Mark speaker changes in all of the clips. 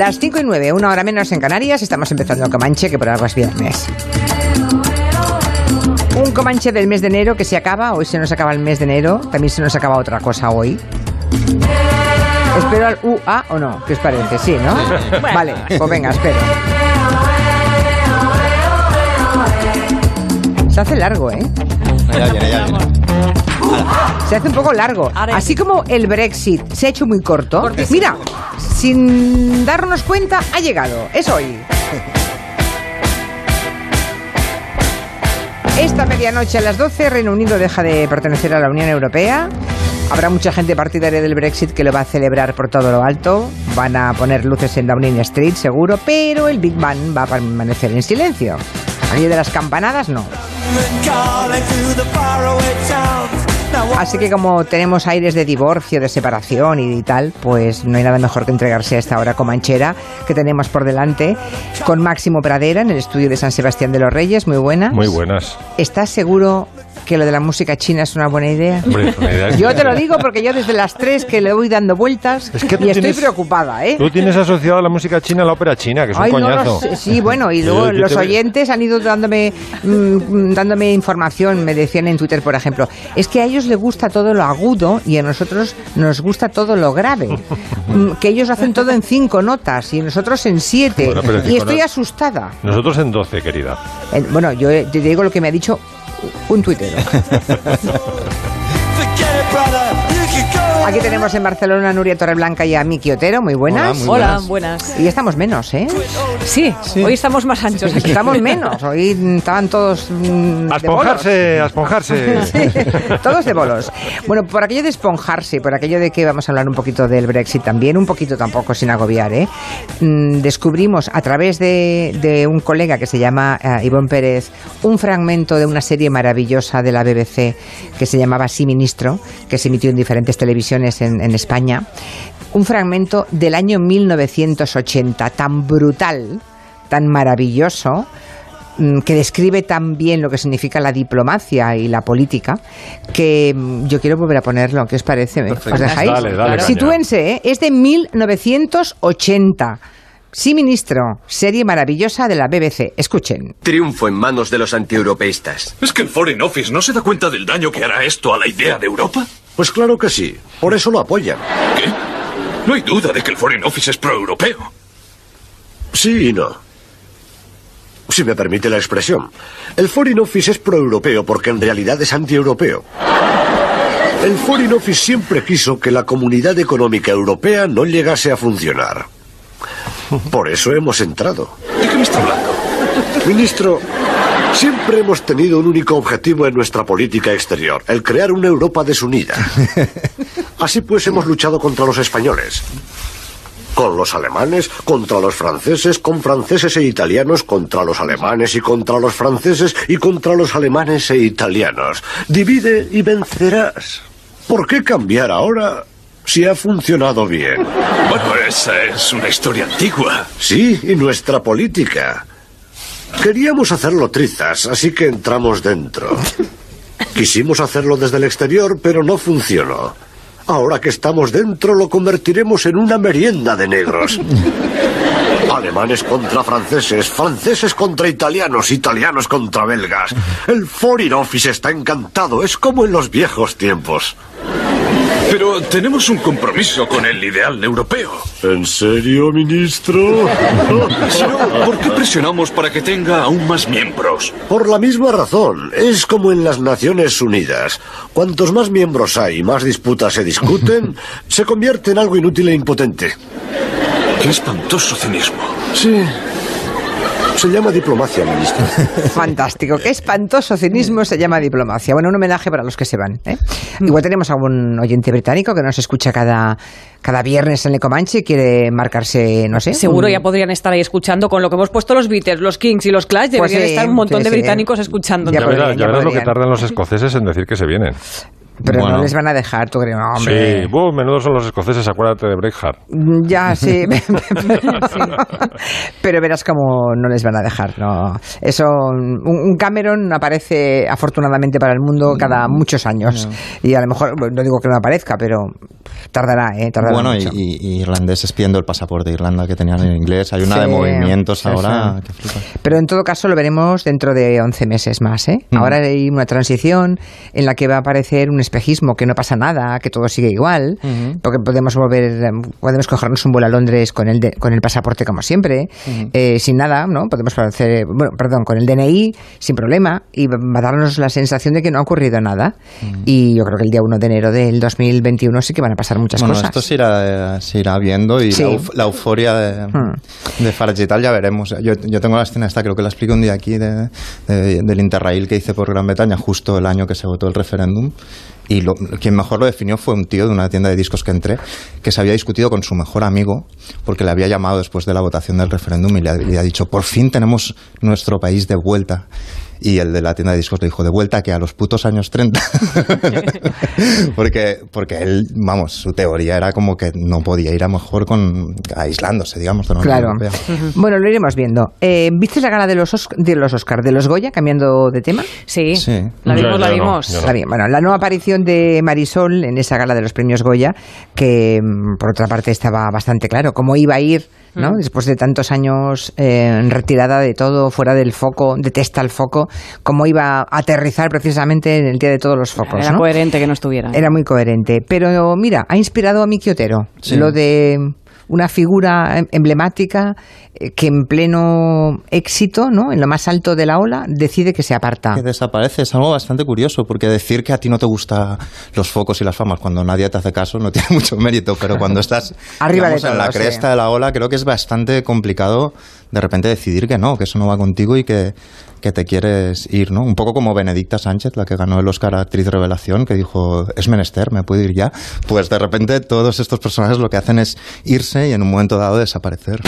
Speaker 1: Las 5 y 9, una hora menos en Canarias, estamos empezando Comanche, que por algo es viernes. Un Comanche del mes de enero que se acaba, hoy se nos acaba el mes de enero, también se nos acaba otra cosa hoy. ¿Espero al UA o no? ¿Qué os parece? Sí, ¿no? Vale, pues venga, espero. Se hace largo, ¿eh?
Speaker 2: Ya ya viene.
Speaker 1: Se hace un poco largo. Así
Speaker 3: sí.
Speaker 1: como el Brexit se ha hecho muy corto. Mira, sin darnos cuenta, ha llegado. Es hoy. Esta medianoche a las 12, Reino Unido deja de pertenecer a la Unión Europea. Habrá mucha gente partidaria del Brexit que lo va a celebrar por todo lo alto. Van a poner luces en Downing Street, seguro, pero el Big Bang va a permanecer en silencio. Aquello de las campanadas, no. Así que como tenemos aires de divorcio, de separación y tal, pues no hay nada mejor que entregarse a esta hora comanchera que tenemos por delante con Máximo Pradera en el estudio de San Sebastián de los Reyes. Muy buena.
Speaker 4: Muy buenas.
Speaker 1: ¿Estás seguro que lo de la música china es una buena idea?
Speaker 4: Hombre, idea
Speaker 1: Yo te lo digo porque yo desde las tres que le voy dando vueltas
Speaker 4: Es que
Speaker 1: y estoy
Speaker 4: tienes-
Speaker 1: preocupada, ¿eh?
Speaker 4: Tú tienes asociado la música china a la ópera china, que es un
Speaker 1: Ay, lo
Speaker 4: coñazo.
Speaker 1: Sí, bueno, y luego
Speaker 4: Yo- yo
Speaker 1: los oyentes han ido dándome, mm, dándome información, me decían en Twitter, por ejemplo, es que a ellos les gusta todo lo agudo y a nosotros nos gusta todo lo grave. Mm, que ellos hacen todo en cinco notas y nosotros en siete.
Speaker 4: Bueno, pero
Speaker 1: y estoy asustada.
Speaker 4: Nosotros en 12, querida.
Speaker 1: Bueno, yo eh, te digo lo que me ha dicho un tuitero. Aquí tenemos en Barcelona a Nuria Torreblanca y a Miki Otero, muy buenas.
Speaker 2: Hola, muy
Speaker 3: Hola,
Speaker 2: buenas.
Speaker 3: buenas.
Speaker 1: Y estamos menos, ¿eh?
Speaker 3: Sí, hoy estamos más anchos aquí.
Speaker 1: Estamos menos. Hoy estaban todos. mm,
Speaker 4: A
Speaker 1: de bolos.
Speaker 4: esponjarse, a esponjarse.
Speaker 1: Sí, todos de bolos. Bueno, por aquello de esponjarse, por aquello de que vamos a hablar un poquito del Brexit también, un poquito tampoco sin agobiar, ¿eh? Mm, descubrimos a través de, de un colega que se llama eh, Ivonne Pérez un fragmento de una serie maravillosa de la BBC que se llamaba Sí Ministro, que se emitió en diferentes televisiones en, en España. Un fragmento del año 1980, tan brutal, tan maravilloso, mm, que describe tan bien lo que significa la diplomacia y la política, que mm, yo quiero volver a ponerlo. ¿Qué os parece?
Speaker 2: Perfecto.
Speaker 1: ¿Os dejáis?
Speaker 4: Dale, dale, caña.
Speaker 1: Sitúense, ¿eh? es de 1980. Sí, ministro, serie maravillosa de la BBC. Escuchen.
Speaker 5: Triunfo en manos de los antieuropeístas.
Speaker 6: ¿Es que el Foreign Office no se da cuenta del daño que hará esto a la idea de Europa?
Speaker 7: Pues claro que sí. Por eso lo apoyan.
Speaker 6: ¿Qué? No hay duda de que el Foreign Office es pro-europeo.
Speaker 7: Sí y no. Si me permite la expresión. El Foreign Office es proeuropeo porque en realidad es antieuropeo. El Foreign Office siempre quiso que la comunidad económica europea no llegase a funcionar. Por eso hemos entrado.
Speaker 6: ¿De qué me está hablando?
Speaker 7: Ministro, siempre hemos tenido un único objetivo en nuestra política exterior, el crear una Europa desunida. Así pues hemos luchado contra los españoles, con los alemanes, contra los franceses, con franceses e italianos, contra los alemanes y contra los franceses y contra los alemanes e italianos. Divide y vencerás. ¿Por qué cambiar ahora si ha funcionado bien?
Speaker 6: Bueno, esa es una historia antigua.
Speaker 7: Sí, y nuestra política. Queríamos hacerlo trizas, así que entramos dentro. Quisimos hacerlo desde el exterior, pero no funcionó. Ahora que estamos dentro, lo convertiremos en una merienda de negros. Alemanes contra franceses, franceses contra italianos, italianos contra belgas. El Foreign Office está encantado, es como en los viejos tiempos.
Speaker 6: Pero tenemos un compromiso con el ideal europeo.
Speaker 7: ¿En serio, ministro?
Speaker 6: Pero, ¿por qué presionamos para que tenga aún más miembros?
Speaker 7: Por la misma razón, es como en las Naciones Unidas. Cuantos más miembros hay y más disputas se discuten, se convierte en algo inútil e impotente.
Speaker 6: Qué espantoso cinismo.
Speaker 7: Sí. Se llama diplomacia, ministro.
Speaker 1: Fantástico. Qué espantoso cinismo se llama diplomacia. Bueno, un homenaje para los que se van. ¿eh? Igual tenemos algún oyente británico que nos escucha cada, cada viernes en el Comanche y quiere marcarse, no sé.
Speaker 3: Seguro
Speaker 1: un-
Speaker 3: ya podrían estar ahí escuchando con lo que hemos puesto los Beatles, los Kings y los Clash.
Speaker 1: Pues
Speaker 3: Deberían
Speaker 1: sí,
Speaker 3: estar un montón
Speaker 1: sí,
Speaker 3: de
Speaker 1: sí.
Speaker 3: británicos escuchando.
Speaker 1: Ya
Speaker 4: Ya,
Speaker 1: podrían,
Speaker 4: verás,
Speaker 1: ya
Speaker 4: ya verás lo que tardan los escoceses en decir que se vienen.
Speaker 1: Pero no
Speaker 2: Bueno.
Speaker 1: les van a dejar, tú crees, no, hombre.
Speaker 4: Sí, buh, menudos son los escoceses, acuérdate de Braveheart.
Speaker 1: Mm, Ya, sí. Pero verás cómo no les van a dejar. No. Eso, un, Cameron aparece afortunadamente para el mundo cada muchos años. Y a lo mejor, no digo que no aparezca, pero Tardará, ¿eh? Tardará
Speaker 2: Bueno, y,
Speaker 1: mucho.
Speaker 2: y- y irlandeses pidiendo el pasaporte de Irlanda que tenían en inglés. Hay una
Speaker 1: Sí,
Speaker 2: de movimientos
Speaker 1: sí,
Speaker 2: ahora
Speaker 1: sí.
Speaker 2: que.
Speaker 1: Pero en todo caso lo veremos dentro de 11 meses más. ¿eh?
Speaker 2: Mm.
Speaker 1: Ahora hay una transición en la que va a aparecer un espejismo, que no pasa nada, que todo sigue igual, porque podemos volver, eh, podemos cogernos un vuelo a Londres con el, de- con el pasaporte como siempre, eh, sin nada, ¿no? Podemos hacer, bueno, perdón, con el DNI sin problema y va a darnos la sensación de que no ha ocurrido nada. Y yo creo que el día 1 de enero del 2021 sí que van a pasar muchas
Speaker 2: Bueno,
Speaker 1: cosas.
Speaker 2: esto se irá, eh, se irá viendo y
Speaker 1: Sí.
Speaker 2: la, euf- la euforia de,
Speaker 1: Hmm.
Speaker 2: de Farage y tal ya veremos. Yo, yo tengo la escena esta, creo que la explico un día aquí, de, de- del Interrail que hice por Gran Bretaña justo el año que se votó el referéndum. Y lo- quien mejor lo definió fue un tío de una tienda de discos que entré, que se había discutido con su mejor amigo, porque le había llamado después de la votación del referéndum y le, le ha dicho, por fin tenemos nuestro país de vuelta. Y el de la tienda de discos le dijo, ¿de vuelta que a los putos años 30? porque, porque él, vamos, su teoría era como que no podía ir a mejor con aislándose, digamos, de la
Speaker 1: Claro.
Speaker 2: Europea.
Speaker 1: Bueno, lo iremos viendo. Eh, ¿Viste la gala de los, Osc- de los Oscar, de los Goya, cambiando de tema?
Speaker 3: Sí,
Speaker 2: Sí.
Speaker 3: la
Speaker 4: Yo-
Speaker 3: vimos, la
Speaker 4: yo
Speaker 3: vimos.
Speaker 4: no.
Speaker 1: Está bien. Bueno, la nueva aparición de Marisol en esa gala de los premios Goya, que mm, por otra parte estaba bastante claro cómo iba a ir, ¿no? Después de tantos años eh, en retirada de todo, fuera del foco, detesta el foco, cómo iba a aterrizar precisamente en el día de todos los focos,
Speaker 3: Era
Speaker 1: ¿no?
Speaker 3: coherente que no estuviera.
Speaker 1: Era muy coherente. Pero mira, ha inspirado a Miki Otero.
Speaker 2: Sí.
Speaker 1: Lo de una figura em- emblemática eh, que en pleno éxito, ¿no? En lo más alto de la ola, decide que se aparta.
Speaker 2: Que desaparece es algo bastante curioso, porque decir que a ti no te gustan los focos y las famas cuando nadie te hace caso no tiene mucho mérito, pero cuando estás
Speaker 1: Arriba de
Speaker 2: digamos, en
Speaker 1: todo,
Speaker 2: la
Speaker 1: sí.
Speaker 2: cresta de la ola, creo que es bastante complicado de repente decidir que no, que eso no va contigo y que, que te quieres ir, ¿no? Un poco como Benedicta Sánchez, la que ganó el Oscar a Actriz Revelación, que dijo, es menester, me puedo ir ya. Pues de repente todos estos personajes lo que hacen es irse y en un momento dado desaparecer.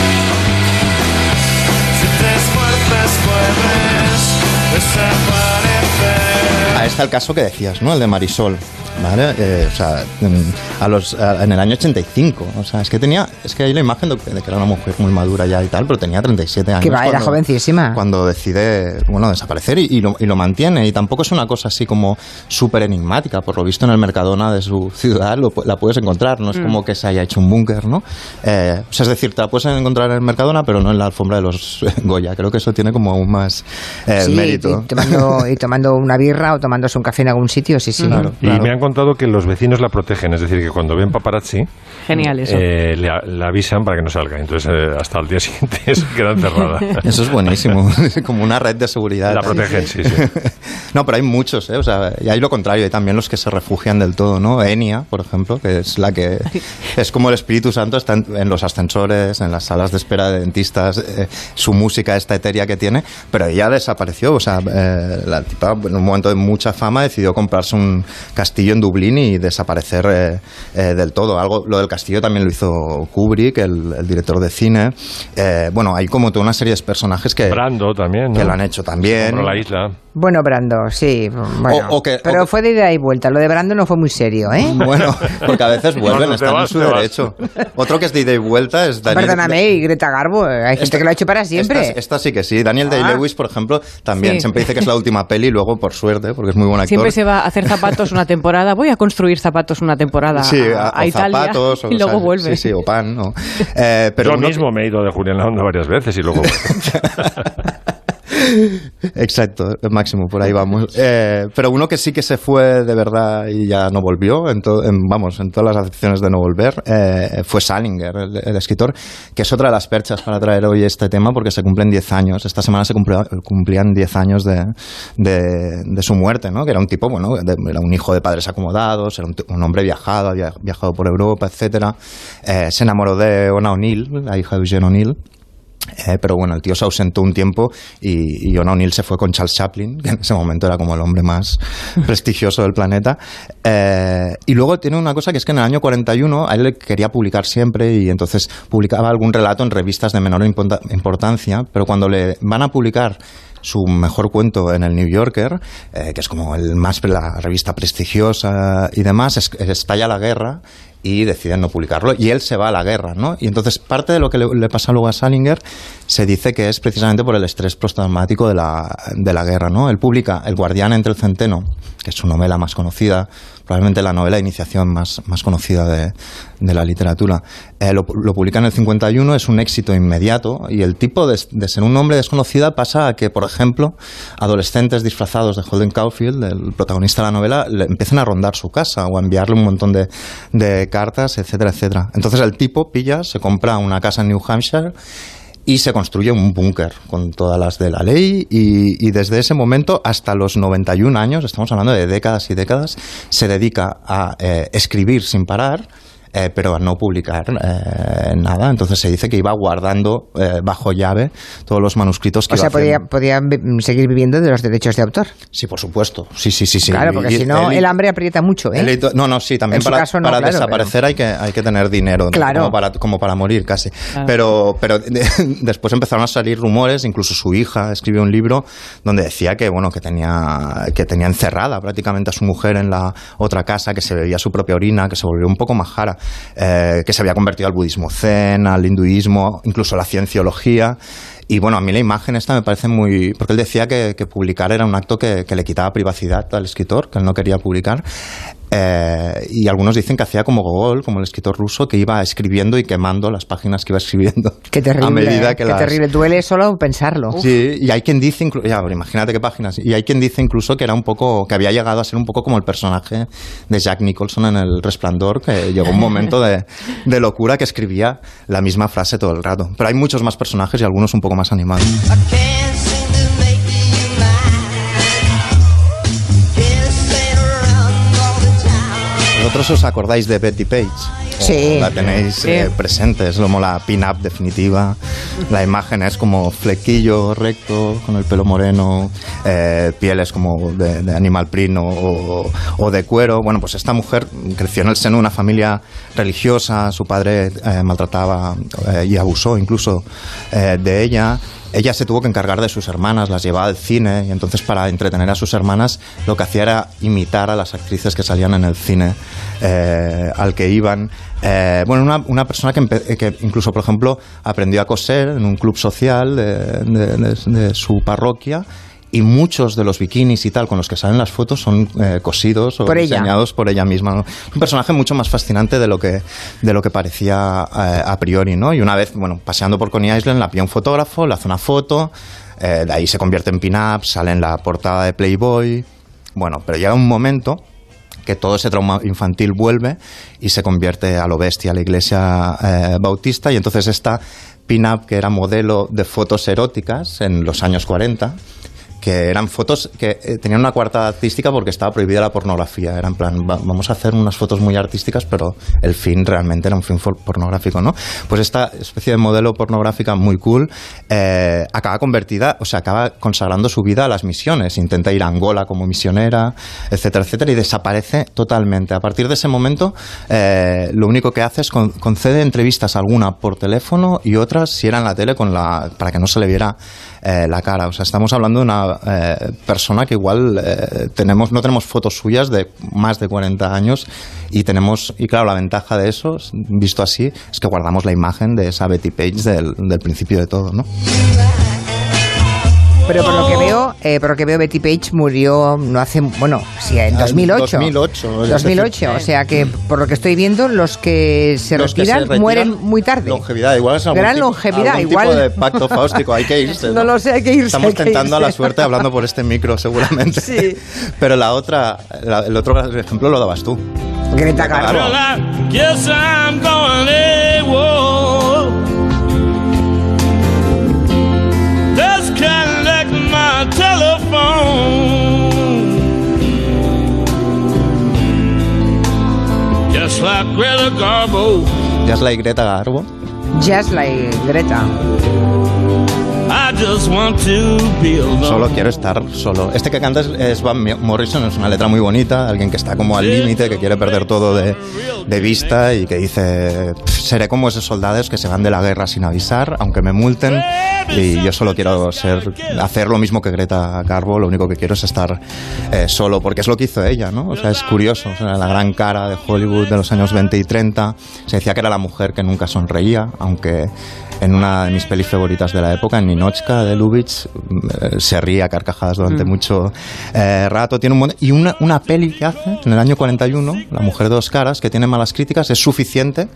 Speaker 2: Ahí está el caso que decías, ¿no? El de Marisol. ¿Vale? Eh, o sea, en, a los, a- en el año 85. O sea, es que tenía. Es que hay la imagen de, de que era una mujer muy madura ya y tal, pero tenía 37 años.
Speaker 1: Que va, era jovencísima.
Speaker 2: Cuando decide, bueno, desaparecer y, y lo, y lo mantiene. Y tampoco es una cosa así como súper enigmática. Por lo visto en el Mercadona de su ciudad lo la puedes encontrar. No es como que se haya hecho un búnker, ¿no? Eh, o sea, es decir, te la puedes encontrar en el Mercadona, pero no en la alfombra de los Goya. Creo que eso tiene como aún más eh,
Speaker 1: Sí,
Speaker 2: mérito.
Speaker 1: Y tomando, y tomando una birra o tomándose un café en algún sitio, sí, sí.
Speaker 2: Claro.
Speaker 4: Y me han contado que los vecinos la protegen, es decir, que cuando ven paparazzi,
Speaker 3: Genial eso.
Speaker 4: eh, le, le avisan para que no salga. Entonces, eh, hasta el día siguiente se queda encerrada.
Speaker 2: Eso es buenísimo, como una red de seguridad.
Speaker 4: La protegen, sí, sí.
Speaker 2: No, pero hay muchos, ¿eh? O sea, y hay lo contrario, hay también los que se refugian del todo, ¿no? Enia, por ejemplo, que es la que es como el Espíritu Santo, está en, en los ascensores, en las salas de espera de dentistas, eh, su música, esta etérea que tiene, pero ella desapareció, o sea, eh, la tipa en un momento de mucha fama decidió comprarse un castillo en Dublín y desaparecer eh, eh, del todo. Algo, lo del castillo también lo hizo Kubrick, el, el director de cine. Eh, bueno, hay como toda una serie de personajes que,
Speaker 4: Brando también, ¿no?
Speaker 2: que lo han hecho también.
Speaker 4: Compró la isla.
Speaker 1: Bueno, Brando, sí. Bueno,
Speaker 2: O- o que-
Speaker 1: pero
Speaker 2: o que-
Speaker 1: fue de ida y vuelta. Lo de Brando no fue muy serio, ¿eh?
Speaker 2: Bueno, porque a veces vuelven,
Speaker 4: te
Speaker 2: están en
Speaker 4: vas,
Speaker 2: su
Speaker 4: te vas.
Speaker 2: derecho. Otro que es de ida y vuelta es Daniel.
Speaker 1: Perdóname, y Greta Garbo, eh, hay gente
Speaker 2: Esta-
Speaker 1: que lo ha hecho para siempre.
Speaker 2: Esta, esta sí que sí. Daniel
Speaker 1: Ah.
Speaker 2: Day-Lewis, por ejemplo, también
Speaker 3: Sí.
Speaker 2: siempre dice que es la última peli luego, por suerte, porque es muy buen actor.
Speaker 3: Siempre se va a hacer zapatos una temporada. Voy a construir zapatos una temporada
Speaker 2: Sí,
Speaker 3: a,
Speaker 2: a-
Speaker 3: Italia
Speaker 2: zapatos, o,
Speaker 3: y luego
Speaker 2: o sea,
Speaker 3: vuelve.
Speaker 2: Sí, sí, o pan, ¿no? Eh, pero
Speaker 4: Yo
Speaker 2: uno
Speaker 4: mismo me he ido de Julián La Onda varias veces y luego...
Speaker 2: Exacto, máximo, por ahí vamos. Eh, pero uno que sí que se fue de verdad y ya no volvió, en en- vamos, en todas las acepciones de no volver, eh, fue Salinger, el, el escritor, que es otra de las perchas para traer hoy este tema porque se cumplen 10 años. Esta semana se cumplía- cumplían 10 años de, de- de su muerte, ¿no? Que era un tipo, bueno, de- era un hijo de padres acomodados, era un, un hombre viajado, había viajado por Europa, etcétera. Eh, se enamoró de Ona O'Neill, la hija de Eugene O'Neill. Eh, pero bueno, el tío se ausentó un tiempo y, y Ona O'Neill se fue con Charles Chaplin, que en ese momento era como el hombre más prestigioso del planeta. Eh, y luego tiene una cosa que es que en el año 41 a él le quería publicar siempre y entonces publicaba algún relato en revistas de menor importancia, pero cuando le van a publicar su mejor cuento en el New Yorker, eh, que es como el más la revista prestigiosa y demás, es- estalla la guerra y deciden no publicarlo y él se va a la guerra, ¿no? Y entonces parte de lo que le, pasa luego a Salinger se dice que es precisamente por el estrés postraumático de la, de la guerra, ¿no? Él publica El guardián entre el centeno, que es su novela más conocida, probablemente la novela de iniciación más, más conocida de, de la literatura. Eh, lo, publica en el 51, es un éxito inmediato y el tipo de, ser un hombre desconocida pasa a que, por ejemplo, adolescentes disfrazados de Holden Caulfield, el protagonista de la novela, le empiezan a rondar su casa o a enviarle un montón de, de cartas, etcétera, etcétera. Entonces el tipo pilla, se compra una casa en New Hampshire y se construye un búnker con todas las de la ley y, y, desde ese momento hasta los 91 años, estamos hablando de décadas y décadas, se dedica a eh, escribir sin parar eh, pero a no publicar eh, nada. Entonces se dice que iba guardando eh, bajo llave todos los manuscritos que
Speaker 1: O
Speaker 2: iba
Speaker 1: sea, podía, seguir viviendo de los derechos de autor.
Speaker 2: Sí, por supuesto. Sí, sí, sí. sí.
Speaker 1: Claro, porque
Speaker 2: Y-
Speaker 1: si no, el hambre aprieta mucho, ¿eh?
Speaker 2: no, no, sí, también
Speaker 1: En
Speaker 2: para,
Speaker 1: caso no,
Speaker 2: para
Speaker 1: claro,
Speaker 2: desaparecer hay, que, hay que tener dinero, ¿no?
Speaker 1: Claro.
Speaker 2: como, para, como para morir casi. Pero, pero después empezaron a salir rumores, incluso su hija escribió un libro donde decía que, bueno, que tenía, que tenía encerrada prácticamente a su mujer en la otra casa, que se bebía su propia orina, que se volvió un poco majara, eh, que se había convertido al budismo zen, al hinduismo, incluso a la cienciología. Y bueno, a mí la imagen esta me parece muy... Porque él decía que, publicar era un acto que, que le quitaba privacidad al escritor, que él no quería publicar. Eh, y algunos dicen que hacía como Gogol, como el escritor ruso, que iba escribiendo y quemando las páginas que iba escribiendo.
Speaker 1: Qué terrible,
Speaker 2: A medida que
Speaker 1: qué
Speaker 2: las-
Speaker 1: terrible. Duele solo pensarlo.
Speaker 2: Sí, y hay quien dice, inclu- ya, pero imagínate qué páginas, y hay quien dice incluso que era un poco, que había llegado a ser un poco como el personaje de Jack Nicholson en El Resplandor, que llegó un momento de, de locura que escribía la misma frase todo el rato. Pero hay muchos más personajes y algunos un poco más animados. ¿Vosotros os acordáis de Betty Page? ¿O
Speaker 1: Sí.
Speaker 2: La tenéis eh, presente, es como la pin-up definitiva. La imagen es como flequillo recto, con el pelo moreno, eh, pieles como de, de animal print o, o- o de cuero. Bueno, pues esta mujer creció en el seno de una familia religiosa, su padre eh, maltrataba eh, y abusó incluso eh, de ella. Ella se tuvo que encargar de sus hermanas, las llevaba al cine y entonces para entretener a sus hermanas lo que hacía era imitar a las actrices que salían en el cine eh, al que iban. Eh, bueno, una, una persona que, incluso, por ejemplo, aprendió a coser en un club social de su parroquia y muchos de los bikinis y tal con los que salen las fotos son eh, cosidos o
Speaker 1: Por ella.
Speaker 2: diseñados por ella misma. un personaje mucho más fascinante de lo que, de lo que parecía eh, a priori, ¿no? Y una vez, bueno, paseando por Coney Island, la pilla un fotógrafo, le hace una foto, eh, de ahí se convierte en pin-up, sale en la portada de Playboy. Bueno, pero llega un momento que todo ese trauma infantil vuelve y se convierte a lo bestia a la iglesia bautista y entonces esta pin-up que era modelo de fotos eróticas en los años 40 que eran fotos que eh, tenían una cuarta artística porque estaba prohibida la pornografía. Era en plan, va- vamos a hacer unas fotos muy artísticas, pero el fin realmente era un fin pornográfico, ¿no? Pues esta especie de modelo pornográfica muy cool eh, acaba convertida, o sea, acaba consagrando su vida a las misiones. Intenta ir a Angola como misionera, etcétera, etcétera, y desaparece totalmente. A partir de ese momento, eh, lo único que hace es con- concede entrevistas, alguna por teléfono y otras, si era en la tele, con la, para que no se le viera eh, la cara. O sea, estamos hablando de una eh, persona que igual eh, tenemos, no tenemos fotos suyas de más de 40 años y tenemos, y claro, la ventaja de eso, visto así, es que guardamos la imagen de esa Betty Page del, del principio de todo, ¿no?
Speaker 1: Pero por lo que veo, eh, por lo que veo, Betty Page murió no hace, bueno, sí, en
Speaker 2: En
Speaker 1: 2008.
Speaker 2: 2008, es
Speaker 1: 2008, o sea que por lo que estoy viendo, los que se,
Speaker 2: Los que
Speaker 1: retiran,
Speaker 2: se retiran,
Speaker 1: mueren muy tarde.
Speaker 2: Longevidad, igual es algún
Speaker 1: Gran
Speaker 2: tipo-
Speaker 1: longevidad,
Speaker 2: algún
Speaker 1: igual.
Speaker 2: tipo de pacto fáustico, hay que irse.
Speaker 1: No lo sé, hay que irse,
Speaker 2: Estamos
Speaker 1: hay que
Speaker 2: tentando a la
Speaker 1: irse.
Speaker 2: suerte hablando por este micro, seguramente.
Speaker 1: Sí.
Speaker 2: Pero la otra, la- el otro ejemplo lo dabas tú.
Speaker 1: Greta Garbo.
Speaker 8: My telephone. Just like Greta Garbo,
Speaker 2: es la Greta Garbo.
Speaker 1: Just like Greta.
Speaker 2: Solo quiero estar solo. Este que canta es, Van Morrison, es una letra muy bonita, alguien que está como al límite, que quiere perder todo de, de vista y que dice, "Pff, seré como esos soldados que se van de la guerra sin avisar, aunque me multen, y yo solo quiero ser, hacer lo mismo que Greta Garbo, lo único que quiero es estar eh, solo, porque es lo que hizo ella, ¿no? O sea, es curioso, o sea, la gran cara de Hollywood de los años 20 y 30, se decía que era la mujer que nunca sonreía, aunque en una de mis pelis favoritas de la época, en Ninochka de Lubitsch, eh, se ríe a carcajadas durante mucho eh, rato. Tiene un y una, una peli que hace en el año 41, La mujer de dos caras, que tiene malas críticas, es suficiente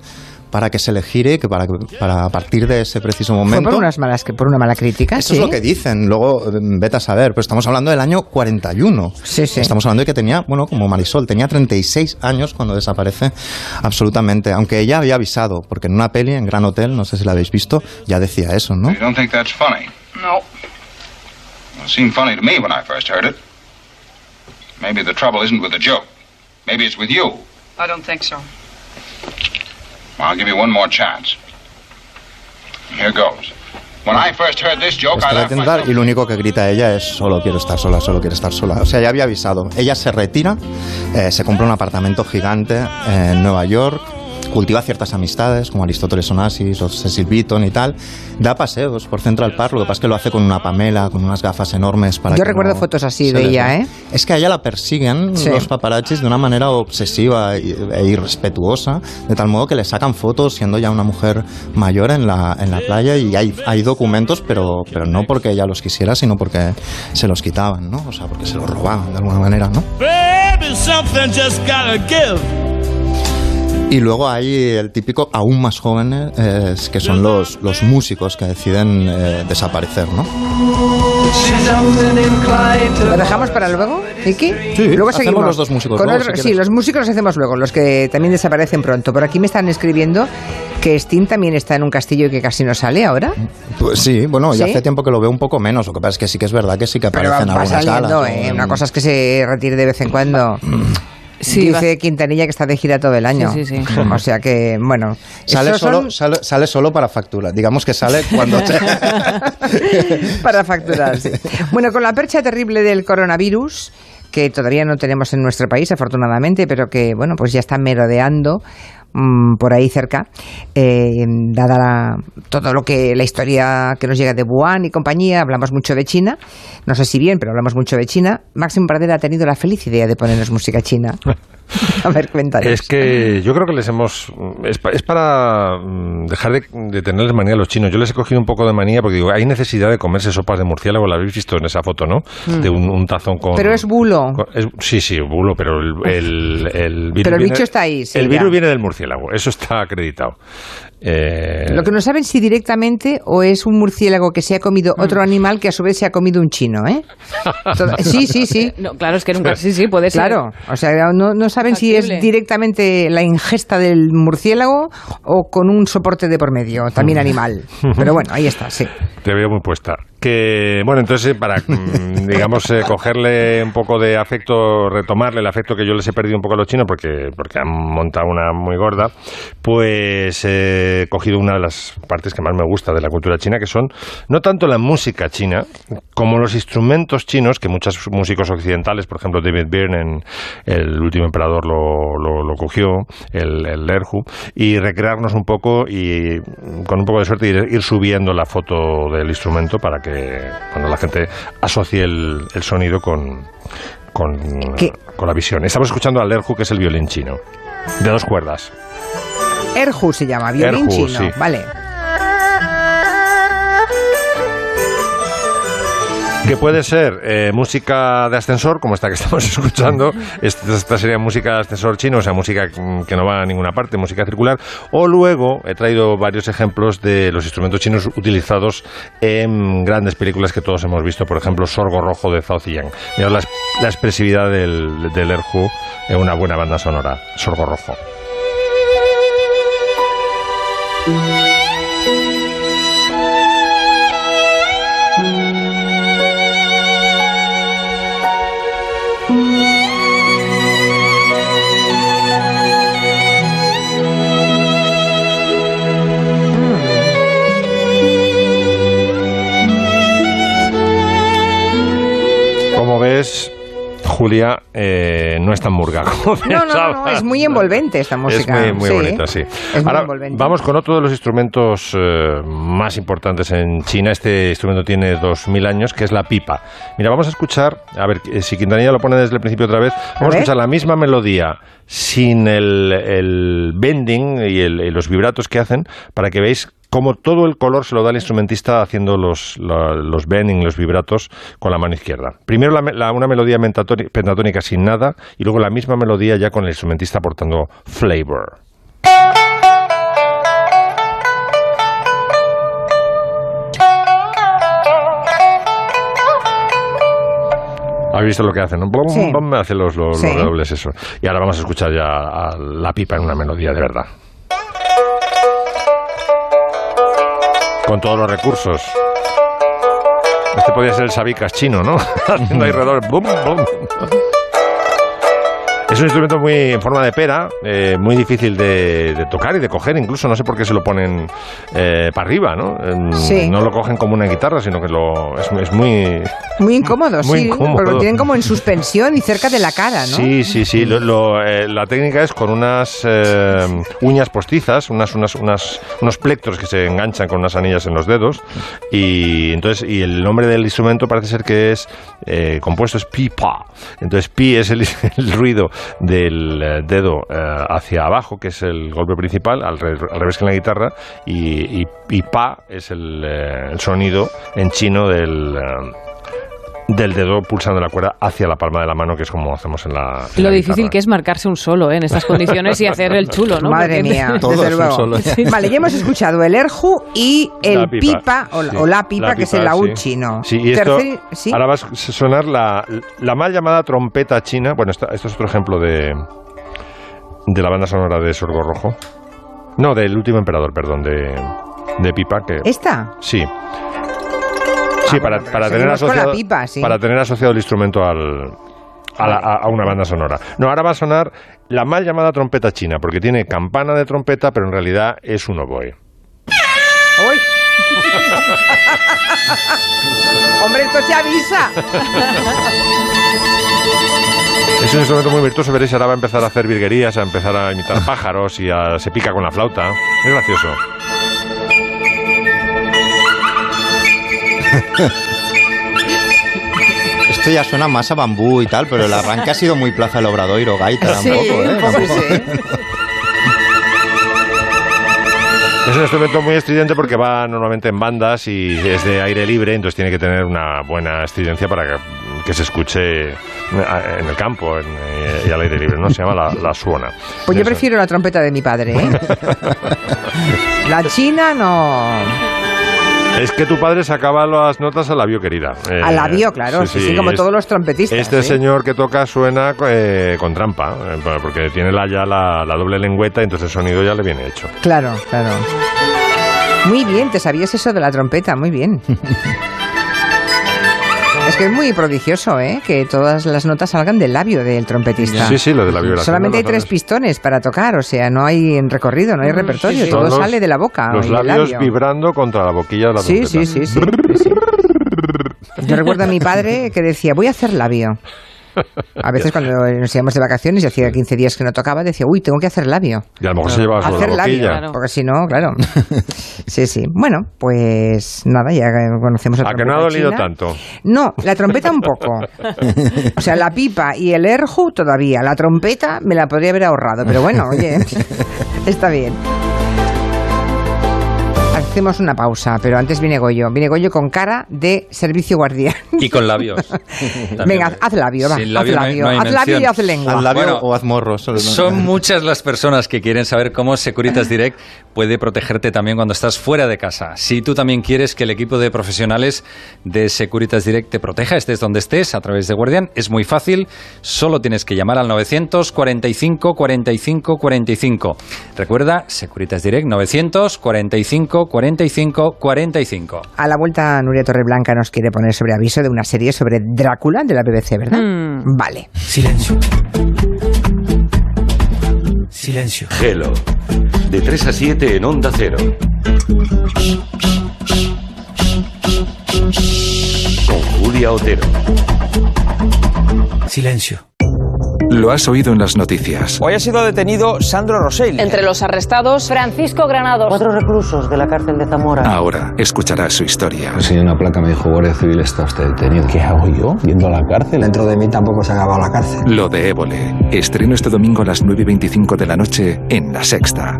Speaker 2: para que se le gire, que para, para a partir de ese preciso
Speaker 1: Fue
Speaker 2: momento...
Speaker 1: por, unas malas, por una mala crítica,
Speaker 2: Eso
Speaker 1: sí.
Speaker 2: es lo que dicen, luego eh, vete a saber, pero estamos hablando del año 41.
Speaker 1: Sí, sí.
Speaker 2: Estamos hablando de que tenía, bueno, como Marisol, tenía 36 años cuando desaparece absolutamente, aunque ella había avisado, porque en una peli, en Gran Hotel, no sé si la habéis visto, ya decía eso, ¿no?
Speaker 9: You don't think that's funny? No. It seemed funny to me when I first heard it. Maybe the trouble isn't with the joke. Maybe it's with you.
Speaker 10: I don't think so.
Speaker 9: I'll give you one more chance. Here goes. When I first heard this joke, I
Speaker 2: Está
Speaker 9: myself.
Speaker 2: y lo único que grita ella es solo quiero estar sola, solo quiero estar sola. O sea, ya había avisado. Ella se retira, eh, se compra un apartamento gigante en Nueva York, cultiva ciertas amistades como Aristóteles Onassis o Cecil Beaton y tal. Da paseos por Central Park, lo que pasa es que lo hace con una Pamela, con unas gafas enormes para
Speaker 1: Yo
Speaker 2: que
Speaker 1: recuerdo
Speaker 2: no
Speaker 1: fotos así de ella. ¿eh?
Speaker 2: Es que a ella la persiguen
Speaker 1: Sí.
Speaker 2: los paparazzis de una manera obsesiva e irrespetuosa, de tal modo que le sacan fotos siendo ya una mujer mayor en la, en la playa y hay, hay documentos, pero, pero no porque ella los quisiera, sino porque se los quitaban, ¿no? O sea, porque se los robaban de alguna manera, ¿no?
Speaker 8: Baby,
Speaker 2: Y luego hay el típico aún más jóvenes, eh, que son los, los músicos que deciden eh, desaparecer, ¿no?
Speaker 1: ¿Lo dejamos para luego, Iki?
Speaker 2: Sí,
Speaker 1: luego
Speaker 2: hacemos
Speaker 1: seguimos.
Speaker 2: los dos músicos
Speaker 1: Con
Speaker 2: luego,
Speaker 1: otro-
Speaker 2: si
Speaker 1: sí, los músicos los hacemos luego, los que también desaparecen pronto. Por aquí me están escribiendo que Sting también está en un castillo y que casi no sale ahora.
Speaker 2: Pues sí, bueno, ya
Speaker 1: ¿Sí?
Speaker 2: hace tiempo que lo veo un poco menos. Lo que pasa es que sí que es verdad que sí que
Speaker 1: Pero
Speaker 2: aparecen
Speaker 1: va
Speaker 2: algunas
Speaker 1: saliendo,
Speaker 2: galas.
Speaker 1: ¿eh?
Speaker 2: ¿no?
Speaker 1: Una cosa es que se retire de vez en cuando.
Speaker 3: Sí,
Speaker 1: Dice Quintanilla que está de gira todo el año.
Speaker 3: Sí, sí, sí.
Speaker 1: O sea que, bueno.
Speaker 2: Sale solo,
Speaker 1: son
Speaker 2: sale, sale solo para factura. Digamos que sale cuando te...
Speaker 1: para facturar, sí. Bueno, con la percha terrible del coronavirus, que todavía no tenemos en nuestro país, afortunadamente, pero que, bueno, pues ya está merodeando mm, por ahí cerca, eh, dada todo lo que la historia que nos llega de Wuhan y compañía, hablamos mucho de China, no sé si bien, pero hablamos mucho de China. Máximo Pradera ha tenido la feliz idea de ponernos música china. A ver, cuéntanos.
Speaker 4: Es que yo creo que les hemos. Es, pa- es para mm, dejar de, de tenerles manía a los chinos. Yo les he cogido un poco de manía porque digo, hay necesidad de comerse sopas de murciélago, la habéis visto en esa foto, ¿no? De un, un tazón con.
Speaker 1: Mm. Pero es bulo.
Speaker 4: con- es- sí, sí, bulo, pero el, el, el virus.
Speaker 1: Pero el
Speaker 4: viene-
Speaker 1: bicho está ahí, sí,
Speaker 4: el
Speaker 1: ya.
Speaker 4: virus viene del murciélago, eso está acreditado. Eh,
Speaker 1: Lo que no saben si directamente o es un murciélago que se ha comido
Speaker 3: Mm.
Speaker 1: otro animal que a su vez se ha comido un chino, ¿eh? Sí, sí, sí.
Speaker 3: No, claro, es que nunca. Sí, sí, puede ser.
Speaker 1: Claro, o sea, no, no saben si es directamente la ingesta del murciélago o con un soporte de por medio, también animal. Pero bueno, ahí está, sí.
Speaker 4: Te veo muy puesta. Que, bueno, entonces, eh, para, mm, digamos, eh, cogerle un poco de afecto, retomarle el afecto que yo les he perdido un poco a los chinos, porque, porque han montado una muy gorda, pues eh, he cogido una de las partes que más me gusta de la cultura china, que son no tanto la música china, como los instrumentos chinos, que muchos músicos occidentales, por ejemplo, David Byrne en El último emperador lo, lo, lo cogió, el, el Erhu, y recrearnos un poco y con un poco de suerte ir, ir subiendo la foto del instrumento para que cuando la gente asocie el, el sonido con, con, con la visión. Estamos escuchando al Erhu, que es el violín chino, de dos cuerdas.
Speaker 1: Erhu se llama, violín
Speaker 4: Erhu,
Speaker 1: chino.
Speaker 4: sí.
Speaker 1: Vale.
Speaker 4: Que puede ser eh, música de ascensor, como esta que estamos escuchando. Esta, sería música de ascensor chino, o sea, música mm, que no va a ninguna parte, música circular. O luego he traído varios ejemplos de los instrumentos chinos utilizados en grandes películas que todos hemos visto. Por ejemplo, Sorgo Rojo de Zhao Ziyang. Mirad la, expresividad del, del Erhu en una buena banda sonora. Sorgo Rojo. Eh, no es tan murga como
Speaker 1: No, no, no, es muy envolvente esta música.
Speaker 4: Es muy, muy
Speaker 1: sí.
Speaker 4: bonita, sí.
Speaker 1: Es muy
Speaker 4: Ahora
Speaker 1: envolvente.
Speaker 4: vamos con otro de los instrumentos eh, más importantes en China. Este instrumento tiene 2.000 años, que es la pipa. Mira, vamos a escuchar, a ver eh, si Quintanilla lo pone desde el principio otra vez, vamos a, escuchar la misma melodía sin el, el bending y, el- y los vibratos que hacen para que veáis cómo todo el color se lo da el instrumentista haciendo los, la- los bending, los vibratos con la mano izquierda. Primero la una melodía pentatónica sin nada y luego la misma melodía ya con el instrumentista aportando flavor. ¿Habéis visto lo que hacen? no? Blum,
Speaker 1: Sí.
Speaker 4: blum, hace los, los,
Speaker 1: Sí.
Speaker 4: los redobles eso. Y ahora vamos a escuchar ya a la pipa en una melodía de verdad. Con todos los recursos. Este podría ser el sabicas chino, ¿no? Haciendo ahí redobles. Blum, blum. Es un instrumento muy en forma de pera, eh, muy difícil de, de tocar y de coger, incluso no sé por qué se lo ponen eh, para arriba, ¿no?
Speaker 1: Sí.
Speaker 4: No lo cogen como una guitarra, sino que lo es, es muy
Speaker 1: Muy incómodo,
Speaker 4: Muy
Speaker 1: sí.
Speaker 4: incómodo.
Speaker 1: Porque lo tienen como en suspensión y cerca de la cara, ¿no?
Speaker 4: Sí, sí, sí. Lo- lo, eh, la técnica es con unas eh, uñas postizas, unas, unas, unas, unos plectros que se enganchan con unas anillas en los dedos. Y entonces y el nombre del instrumento parece ser que es eh, compuesto es pipa. Entonces pi es el, el ruido del eh, dedo eh, hacia abajo, que es el golpe principal, al, re- al revés que en la guitarra, y, y- pa es el, eh, sonido en chino del... del dedo pulsando la cuerda hacia la palma de la mano, que es como hacemos en la. en
Speaker 3: Lo
Speaker 4: la
Speaker 3: difícil que es marcarse un solo ¿eh? en estas condiciones y hacer el chulo, ¿no?
Speaker 1: Madre
Speaker 3: Porque-
Speaker 1: mía,
Speaker 2: Todo
Speaker 1: desde
Speaker 2: es un
Speaker 1: luego.
Speaker 2: solo.
Speaker 3: Sí.
Speaker 1: Vale, ya hemos escuchado el erju y el
Speaker 4: La
Speaker 1: pipa,
Speaker 4: pipa,
Speaker 1: o, la-
Speaker 4: sí.
Speaker 1: o la pipa,
Speaker 4: La
Speaker 1: que es el laúd
Speaker 4: sí.
Speaker 1: chino.
Speaker 4: Sí, y esto, ahora va a sonar la, la mal llamada trompeta china. Bueno, esta- esto es otro ejemplo de, de la banda sonora de Sorgo Rojo. No, del último emperador, perdón, de, de Pipa. Que,
Speaker 1: ¿Esta?
Speaker 4: Sí. Sí, para, para, tener asociado,
Speaker 1: pipa, sí.
Speaker 4: para tener asociado el instrumento al, a, la- a- a una banda sonora. No, ahora va a sonar la mal llamada trompeta china, porque tiene campana de trompeta, pero en realidad es un oboe.
Speaker 1: ¡Uy! Hombre, esto se avisa.
Speaker 4: Es un instrumento muy virtuoso, veréis, ahora va a empezar a hacer virguerías, a empezar a imitar pájaros y a- se pica con la flauta. Es gracioso.
Speaker 2: Esto ya suena más a bambú y tal, pero el arranque ha sido muy Plaza del Obradoiro, gaita
Speaker 1: Sí,
Speaker 2: tampoco, ¿eh?
Speaker 1: un poco
Speaker 2: Tampoco-
Speaker 1: sí.
Speaker 4: Es un instrumento muy estridente porque va normalmente en bandas y es de aire libre, entonces tiene que tener una buena estridencia para que, que se escuche en el campo en- y al aire libre, ¿no? Se llama la, la suona.
Speaker 1: Pues yo
Speaker 4: Eso.
Speaker 1: prefiero la trompeta de mi padre, ¿eh? La china no.
Speaker 4: Es que tu padre sacaba las notas a la bio querida. Eh,
Speaker 1: A la bio, claro, sí, sí, como
Speaker 4: es-
Speaker 1: todos los trompetistas.
Speaker 4: Este
Speaker 1: ¿eh?
Speaker 4: señor que toca suena eh, con trampa, eh, porque tiene la, ya la, la doble lengüeta entonces el sonido ya le viene hecho.
Speaker 1: Claro, claro. Muy bien, te sabías eso de la trompeta, muy bien. Es que es muy prodigioso, ¿eh? Que todas las notas salgan del labio del trompetista.
Speaker 4: Sí, sí, lo de la vibración.
Speaker 1: Solamente hay tres pistones para tocar, o sea, no hay en recorrido, no hay repertorio,
Speaker 3: sí.
Speaker 1: todo
Speaker 4: los-
Speaker 1: sale de la boca.
Speaker 4: Los labios
Speaker 1: labio.
Speaker 4: vibrando contra la boquilla de la
Speaker 1: Sí,
Speaker 4: trompeta.
Speaker 1: sí, sí, sí. Yo recuerdo a mi padre que decía, voy a hacer labio. A veces cuando nos íbamos de vacaciones y hacía 15 días que no tocaba, decía, uy, tengo que hacer labio.
Speaker 4: Y a lo mejor se llevaba solo
Speaker 1: Hacer
Speaker 4: la
Speaker 1: labio.
Speaker 3: Claro.
Speaker 1: porque si no, claro. Sí, sí. Bueno, pues nada, ya conocemos la
Speaker 4: ¿A que no ha dolido
Speaker 1: china.
Speaker 4: tanto?
Speaker 1: No, la trompeta un poco. O sea, la pipa y el erju todavía. La trompeta me la podría haber ahorrado, pero bueno, oye, está bien. Hacemos una pausa, pero antes viene Goyo. Viene Goyo con cara de servicio guardián.
Speaker 10: Y con labios.
Speaker 1: Venga, haz labio, va.
Speaker 10: Sin
Speaker 1: haz
Speaker 10: labio no hay-
Speaker 1: labio,
Speaker 10: no hay
Speaker 1: haz labio y haz lengua.
Speaker 2: ¿Al labio
Speaker 10: Bueno,
Speaker 2: o haz morro? Solo no-
Speaker 10: Son muchas las personas que quieren saber cómo Securitas Direct puede protegerte también cuando estás fuera de casa. Si tú también quieres que el equipo de profesionales de Securitas Direct te proteja, estés donde estés, a través de Guardian, es muy fácil. Solo tienes que llamar al 945 45 45. Recuerda, Securitas Direct 945 45 45.
Speaker 1: A la vuelta, Nuria Torreblanca nos quiere poner sobre aviso de una serie sobre Drácula de la BBC, ¿verdad?
Speaker 3: Mm.
Speaker 1: Vale.
Speaker 11: Silencio. Silencio.
Speaker 12: Gelo. De 3 a 7 en Onda Cero. Con Julia Otero.
Speaker 11: Silencio. Lo has oído en las noticias.
Speaker 13: Hoy ha sido detenido Sandro Rosell.
Speaker 3: Entre los arrestados, Francisco Granados.
Speaker 14: Cuatro reclusos de la cárcel de Zamora.
Speaker 11: Ahora escucharás su historia.
Speaker 15: Enseñé una placa, me dijo Guardia Civil está usted detenido. ¿Qué hago yo? ¿Yendo a la cárcel?
Speaker 14: Dentro de mí tampoco se ha acabado la cárcel.
Speaker 11: Lo de Évole. Estreno este domingo a las 9 y 25 de la noche en La Sexta.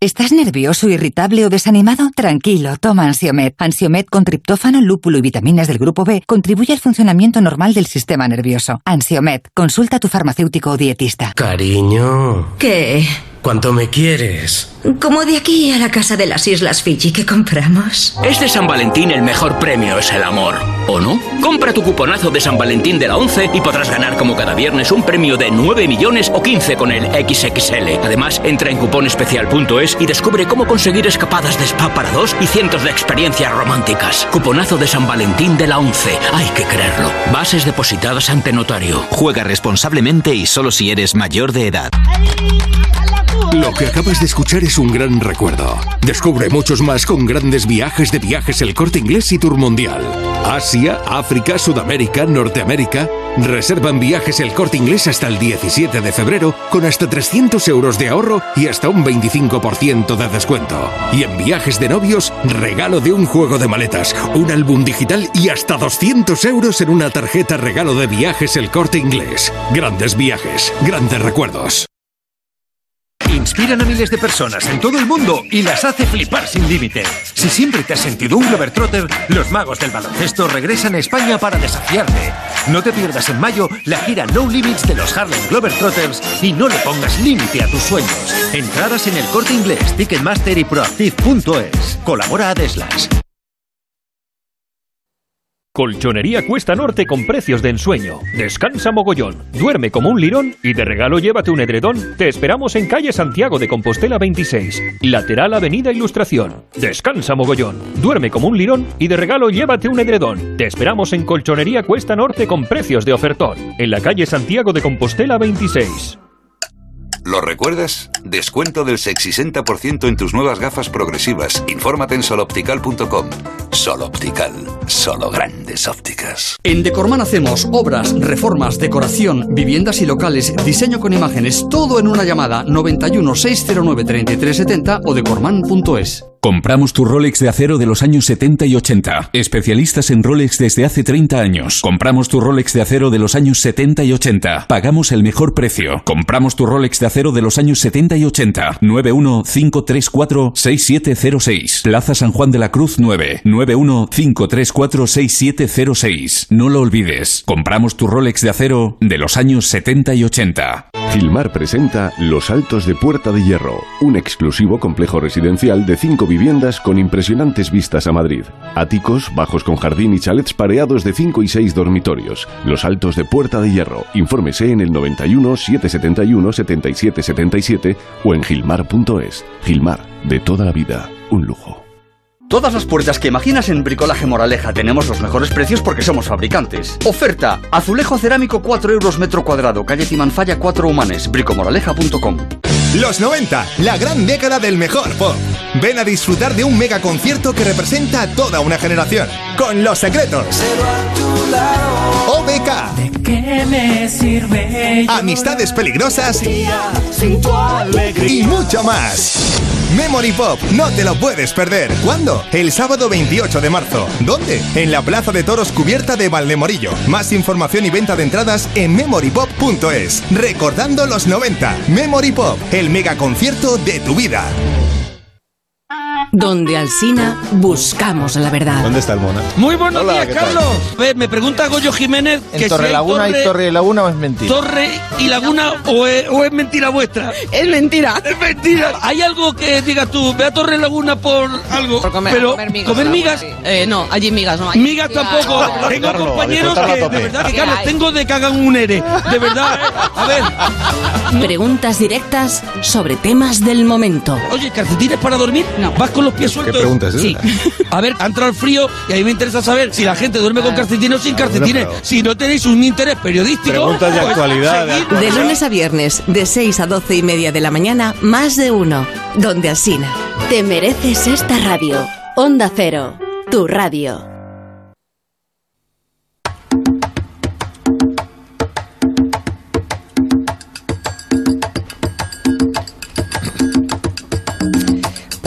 Speaker 16: ¿Estás nervioso, irritable o desanimado? Tranquilo, toma Ansiomed. Ansiomed con triptófano, lúpulo y vitaminas del grupo B contribuye al funcionamiento normal del sistema nervioso. Ansiomed, consulta a tu farmacéutico o dietista.
Speaker 17: Cariño.
Speaker 18: ¿Qué?
Speaker 17: ¿Cuánto me quieres?
Speaker 18: Como de aquí a la casa de las Islas Fiji que compramos.
Speaker 19: Este San Valentín el mejor premio es el amor, ¿o no? Compra tu cuponazo de San Valentín de la 11 y podrás ganar como cada viernes un premio de 9 millones o 15 con el XXL. Además, entra en cuponespecial.es y descubre cómo conseguir escapadas de spa para dos y cientos de experiencias románticas. Cuponazo de San Valentín de la 11. Hay que creerlo. Bases depositadas ante notario.
Speaker 20: Juega responsablemente y solo si eres mayor de edad.
Speaker 21: Lo que acabas de escuchar es un gran recuerdo. Descubre muchos más con grandes viajes de viajes El Corte Inglés y Tour Mundial. Asia, África, Sudamérica, Norteamérica. Reservan viajes El Corte Inglés hasta el 17 de febrero con hasta 300 euros de ahorro y hasta un 25% de descuento. Y en viajes de novios, regalo de un juego de maletas, un álbum digital y hasta 200 euros en una tarjeta regalo de viajes El Corte Inglés. Grandes viajes, grandes recuerdos.
Speaker 22: Inspiran a miles de personas en todo el mundo y las hace flipar sin límite. Si siempre te has sentido un Globetrotter, los magos del baloncesto regresan a España para desafiarte. No te pierdas en mayo la gira No Limits de los Harlem Globetrotters y no le pongas límite a tus sueños. Entradas en el corte inglés, Ticketmaster y Proactive.es. Colabora.
Speaker 23: Colchonería Cuesta Norte con precios de ensueño. Descansa mogollón, duerme como un lirón y de regalo llévate un edredón. Te esperamos en calle Santiago de Compostela 26, lateral Avenida Ilustración. Descansa mogollón, duerme como un lirón y de regalo llévate un edredón. Te esperamos en Colchonería Cuesta Norte con precios de ofertón, en la calle Santiago de Compostela 26.
Speaker 24: ¿Lo recuerdas? Descuento del 60% en tus nuevas gafas progresivas. Infórmate en soloptical.com. Soloptical. Solo grandes ópticas.
Speaker 25: En Decorman hacemos obras, reformas, decoración, viviendas y locales, diseño con imágenes, todo en una llamada 91 609 3370 o decorman.es.
Speaker 26: Compramos tu Rolex de acero de los años 70 y 80. Especialistas en Rolex desde hace 30 años. Compramos tu Rolex de acero de los años 70 y 80. Pagamos el mejor precio. Compramos tu Rolex de acero de los años 70 y 80. 915346706. Plaza San Juan de la Cruz 9. 915346706. No lo olvides. Compramos tu Rolex de acero de los años 70 y 80.
Speaker 27: Gilmar presenta Los Altos de Puerta de Hierro, un exclusivo complejo residencial de cinco viviendas con impresionantes vistas a Madrid. Áticos, bajos con jardín y chalets pareados de 5 y 6 dormitorios. Los Altos de Puerta de Hierro. Infórmese en el 91 771 77 77 o en gilmar.es. Gilmar, de toda la vida, un lujo.
Speaker 28: Todas las puertas que imaginas en Bricolaje Moraleja tenemos los mejores precios porque somos fabricantes. Oferta: azulejo cerámico 4 euros metro cuadrado, calle Timanfaya 4 Humanes, bricomoraleja.com.
Speaker 29: Los 90, la gran década del mejor pop. Ven a disfrutar de un mega concierto que representa a toda una generación. Con Los Secretos. OBK.
Speaker 8: ¿Qué me sirve?
Speaker 29: Amistades peligrosas.
Speaker 8: Sin tu alegría.
Speaker 29: Y mucho más. Memory Pop, no te lo puedes perder. ¿Cuándo? El sábado 28 de marzo. ¿Dónde? En la Plaza de Toros cubierta de Valdemorillo. Más información y venta de entradas en memorypop.es. Recordando los 90. Memory Pop, el mega concierto de tu vida.
Speaker 30: Donde Alsina buscamos la verdad.
Speaker 2: ¿Dónde está el mona?
Speaker 31: Muy buenos
Speaker 2: Hola,
Speaker 31: días. Carlos. A ver, me pregunta Goyo Jiménez
Speaker 2: ¿En
Speaker 31: que
Speaker 2: Torre Laguna
Speaker 31: torre,
Speaker 2: hay Torre y Laguna o es mentira?
Speaker 31: Torre y Laguna o es, o es mentira vuestra.
Speaker 3: Es mentira.
Speaker 31: Es mentira. ¿Hay algo que digas tú? Ve a Torre Laguna por algo.
Speaker 3: Por comer,
Speaker 31: pero
Speaker 3: comer migas.
Speaker 31: ¿comer migas?
Speaker 3: Eh, no, allí migas no hay.
Speaker 31: Migas tampoco.
Speaker 3: no.
Speaker 31: tengo compañeros que, de verdad, que
Speaker 3: ¿Qué
Speaker 31: Carlos, tengo de que hagan un ERE. De verdad. A ver.
Speaker 30: Preguntas directas sobre temas del momento.
Speaker 31: Oye, ¿calcetines para dormir? No. ¿Vas con los pies sueltos?
Speaker 2: pregunta es esa?
Speaker 31: Sí. A ver, ha entrado el frío y a mí me interesa saber si la gente duerme con calcetines o sin calcetines. Si no tenéis un interés periodístico.
Speaker 2: Preguntas de
Speaker 31: pues,
Speaker 2: actualidad, de
Speaker 30: lunes a viernes, de 6 a 12 y media de la mañana, más de uno. Donde Alsina.
Speaker 32: Te mereces esta radio. Onda Cero, tu radio.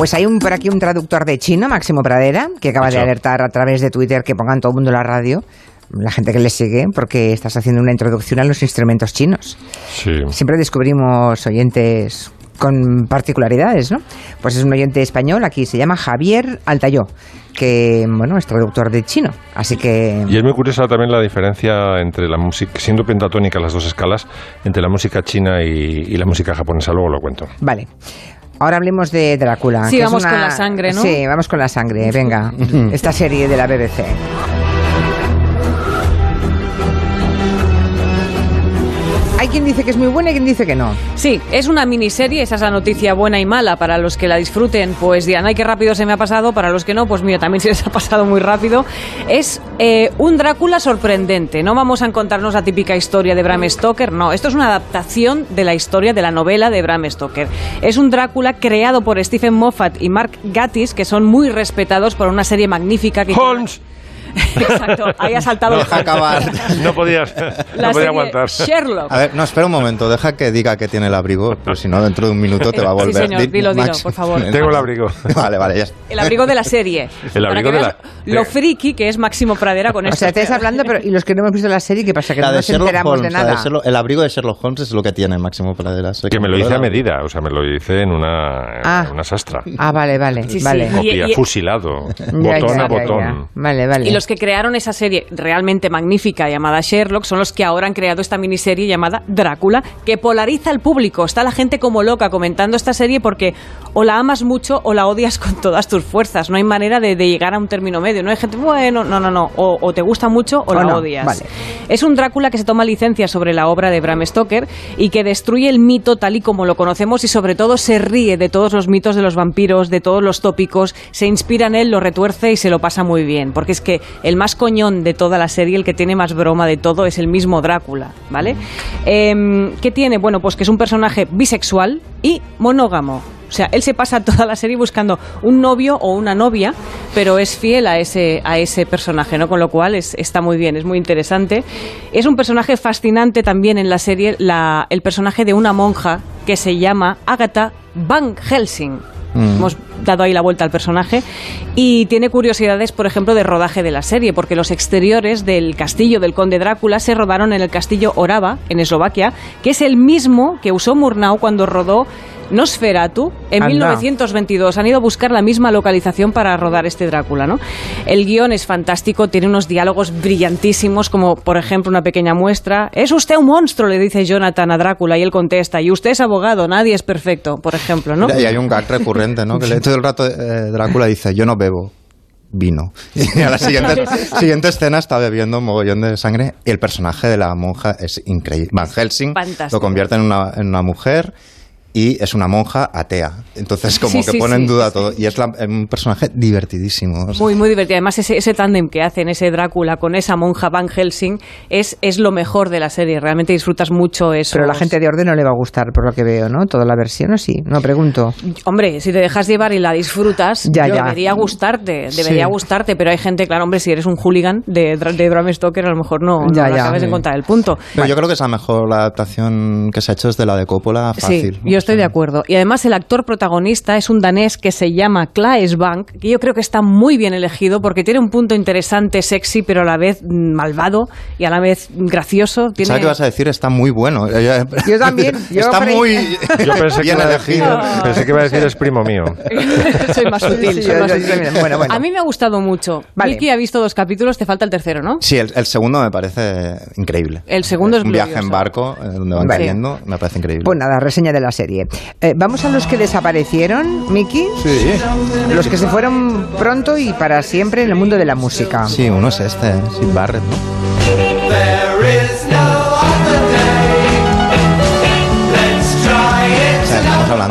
Speaker 1: Pues hay un, por aquí un traductor de chino, Máximo Pradera, que acaba de alertar a través de Twitter que pongan todo el mundo la radio, la gente que le sigue, porque estás haciendo una introducción a los instrumentos chinos.
Speaker 4: Sí.
Speaker 1: Siempre descubrimos oyentes con particularidades, ¿no? Pues es un oyente español, aquí se llama Javier Altayó, que, bueno, es traductor de chino, así que...
Speaker 4: Y es muy curiosa también la diferencia entre la música, siendo pentatónica las dos escalas, entre la música china y, y la música japonesa. Luego lo cuento.
Speaker 1: Vale. Ahora hablemos de Drácula.
Speaker 3: Sí, vamos
Speaker 1: una-
Speaker 3: con la sangre, ¿no?
Speaker 1: Sí, vamos con la sangre, venga. Esta serie de la BBC. Hay quien dice que es muy buena y quien dice que no.
Speaker 3: Sí, es una miniserie, esa es la noticia buena y mala. Para los que la disfruten, pues dirán, ay, qué rápido se me ha pasado. Para los que no, pues mira, también se les ha pasado muy rápido. Es eh, un Drácula sorprendente. No vamos a encontrarnos la típica historia de Bram Stoker, no. Esto es una adaptación de la historia de la novela de Bram Stoker. Es un Drácula creado por Stephen Moffat y Mark Gatiss, que son muy respetados por una serie magnífica que...
Speaker 4: ¡Holmes!
Speaker 3: Exacto, ahí ha saltado el
Speaker 2: Deja
Speaker 3: Holmes.
Speaker 2: acabar.
Speaker 4: No podías,
Speaker 3: La
Speaker 4: no podía
Speaker 3: serie
Speaker 4: aguantar.
Speaker 3: Sherlock.
Speaker 2: A ver, no, espera un momento, deja que diga que tiene el abrigo, pero si no, dentro de un minuto te va a
Speaker 3: Sí,
Speaker 2: volver.
Speaker 3: señor,
Speaker 2: Di-
Speaker 3: dilo, dilo,
Speaker 2: Max.
Speaker 3: por favor.
Speaker 4: Tengo el abrigo.
Speaker 2: Vale, vale, ya está.
Speaker 3: El abrigo de la serie.
Speaker 4: El abrigo de la-
Speaker 3: Lo friki que es Máximo Pradera con
Speaker 1: O
Speaker 3: esto.
Speaker 1: sea, estáis hablando, pero ¿y los que no hemos visto la serie qué pasa? Que
Speaker 2: La
Speaker 1: no nos
Speaker 2: Sherlock
Speaker 1: enteramos
Speaker 2: Holmes,
Speaker 1: de nada.
Speaker 2: Sherlock- el abrigo de Sherlock Holmes es lo que tiene Máximo Praderas.
Speaker 4: Que me lo hice a medida, o sea, me lo hice en una, en
Speaker 1: Ah.
Speaker 4: una sastra.
Speaker 1: Ah, vale, vale,
Speaker 3: Sí, sí.
Speaker 1: vale.
Speaker 4: Copia,
Speaker 3: Y- y-
Speaker 4: fusilado,
Speaker 1: Ya,
Speaker 4: botón
Speaker 1: ya,
Speaker 4: a botón.
Speaker 1: ya. Vale, vale.
Speaker 3: Los que crearon esa serie realmente magnífica llamada Sherlock son los que ahora han creado esta miniserie llamada Drácula, que polariza al público. Está la gente como loca comentando esta serie porque o la amas mucho o la odias con todas tus fuerzas. No hay manera de, de llegar a un término medio. No hay gente, bueno, no, no, no. O, o te gusta mucho o,
Speaker 1: O
Speaker 3: la
Speaker 1: no,
Speaker 3: odias.
Speaker 1: vale.
Speaker 3: Es un Drácula que se toma licencia sobre la obra de Bram Stoker y que destruye el mito tal y como lo conocemos y sobre todo se ríe de todos los mitos de los vampiros, de todos los tópicos, se inspira en él, lo retuerce y se lo pasa muy bien. Porque es que el más coñón de toda la serie, el que tiene más broma de todo, es el mismo Drácula, ¿vale? Em, ¿Qué tiene? Bueno, pues que es un personaje bisexual y monógamo. O sea, él se pasa toda la serie buscando un novio o una novia, pero es fiel a ese, a ese personaje, ¿no? Con lo cual es- está muy bien, es muy interesante. Es un personaje fascinante también en la serie, el personaje de una monja que se llama Agatha Van Helsing.
Speaker 2: Mm.
Speaker 3: Hemos dado ahí la vuelta al personaje y tiene curiosidades, por ejemplo, de rodaje de la serie, porque los exteriores del castillo del conde Drácula se rodaron en el castillo Orava, en Eslovaquia, que es el mismo que usó Murnau cuando rodó Nosferatu en
Speaker 1: Anda.
Speaker 3: 1922. Han ido a buscar la misma localización para rodar este Drácula, ¿no? El guion es fantástico, tiene unos diálogos brillantísimos, como por ejemplo una pequeña muestra. ¿Es usted un monstruo? le dice Jonathan a Drácula y él contesta. Y usted es abogado, nadie es perfecto, por ejemplo, ¿no?
Speaker 2: Y hay un gag recurrente, ¿no? Que le- todo el rato eh, Drácula dice, yo no bebo vino. Y a la siguiente, siguiente escena está bebiendo un mogollón de sangre y el personaje de la monja es increíble. Van Helsing
Speaker 3: Fantástico.
Speaker 2: lo convierte en una, en una mujer y es una monja atea. Entonces como
Speaker 3: Sí,
Speaker 2: que
Speaker 3: sí,
Speaker 2: pone en duda
Speaker 3: sí.
Speaker 2: todo. Y es la- un personaje divertidísimo. o sea,
Speaker 3: Muy, muy divertido. Además, ese, ese tándem que hacen, ese Drácula con esa monja Van Helsing, es, es lo mejor de la serie. Realmente disfrutas mucho eso.
Speaker 1: Pero a la gente de orden no le va a gustar, por lo que veo, ¿no? Toda la versión, ¿o sí? No, pregunto.
Speaker 3: Hombre, si te dejas llevar y la disfrutas,
Speaker 1: Ya, ya.
Speaker 3: debería gustarte, debería
Speaker 1: Sí.
Speaker 3: gustarte, pero hay gente, claro, hombre, si eres un hooligan de, de Bram Stoker, a lo mejor no, no
Speaker 1: Ya, ya.
Speaker 3: acabes de encontrar el punto.
Speaker 2: Pero yo creo que es la mejor la adaptación que se ha hecho desde la de Coppola fácil.
Speaker 3: Sí, yo estoy de acuerdo. Y además el actor protagonista es un danés que se llama Claes Bank, que yo creo que está muy bien elegido porque tiene un punto interesante, sexy, pero a la vez mm, malvado y a la vez gracioso. Tiene...
Speaker 2: ¿Sabes qué vas a decir? Está muy bueno.
Speaker 1: Yo también. Yo
Speaker 2: Está
Speaker 1: creí-
Speaker 2: muy
Speaker 4: Yo pensé que,
Speaker 2: bien
Speaker 4: iba a decir,
Speaker 2: elegido.
Speaker 4: pensé que iba a decir es primo mío.
Speaker 3: soy más sutil.
Speaker 1: Sí,
Speaker 3: soy más sutil.
Speaker 1: Bueno, bueno.
Speaker 3: A mí me ha gustado mucho.
Speaker 1: Vale.
Speaker 3: Vicky ha visto dos capítulos, te falta el tercero, ¿no?
Speaker 2: Sí, el, el segundo me parece increíble.
Speaker 3: El segundo es
Speaker 2: un viaje en
Speaker 3: glorioso.
Speaker 2: barco eh, donde van
Speaker 1: Vale.
Speaker 2: cayendo, me parece increíble.
Speaker 1: Pues nada, reseña de la serie. Eh, Vamos a los que desaparecieron, Miki.
Speaker 2: Sí.
Speaker 1: Los que se fueron pronto y para siempre en el mundo de la música.
Speaker 2: Sí, uno es este, Sid Barrett, ¿no?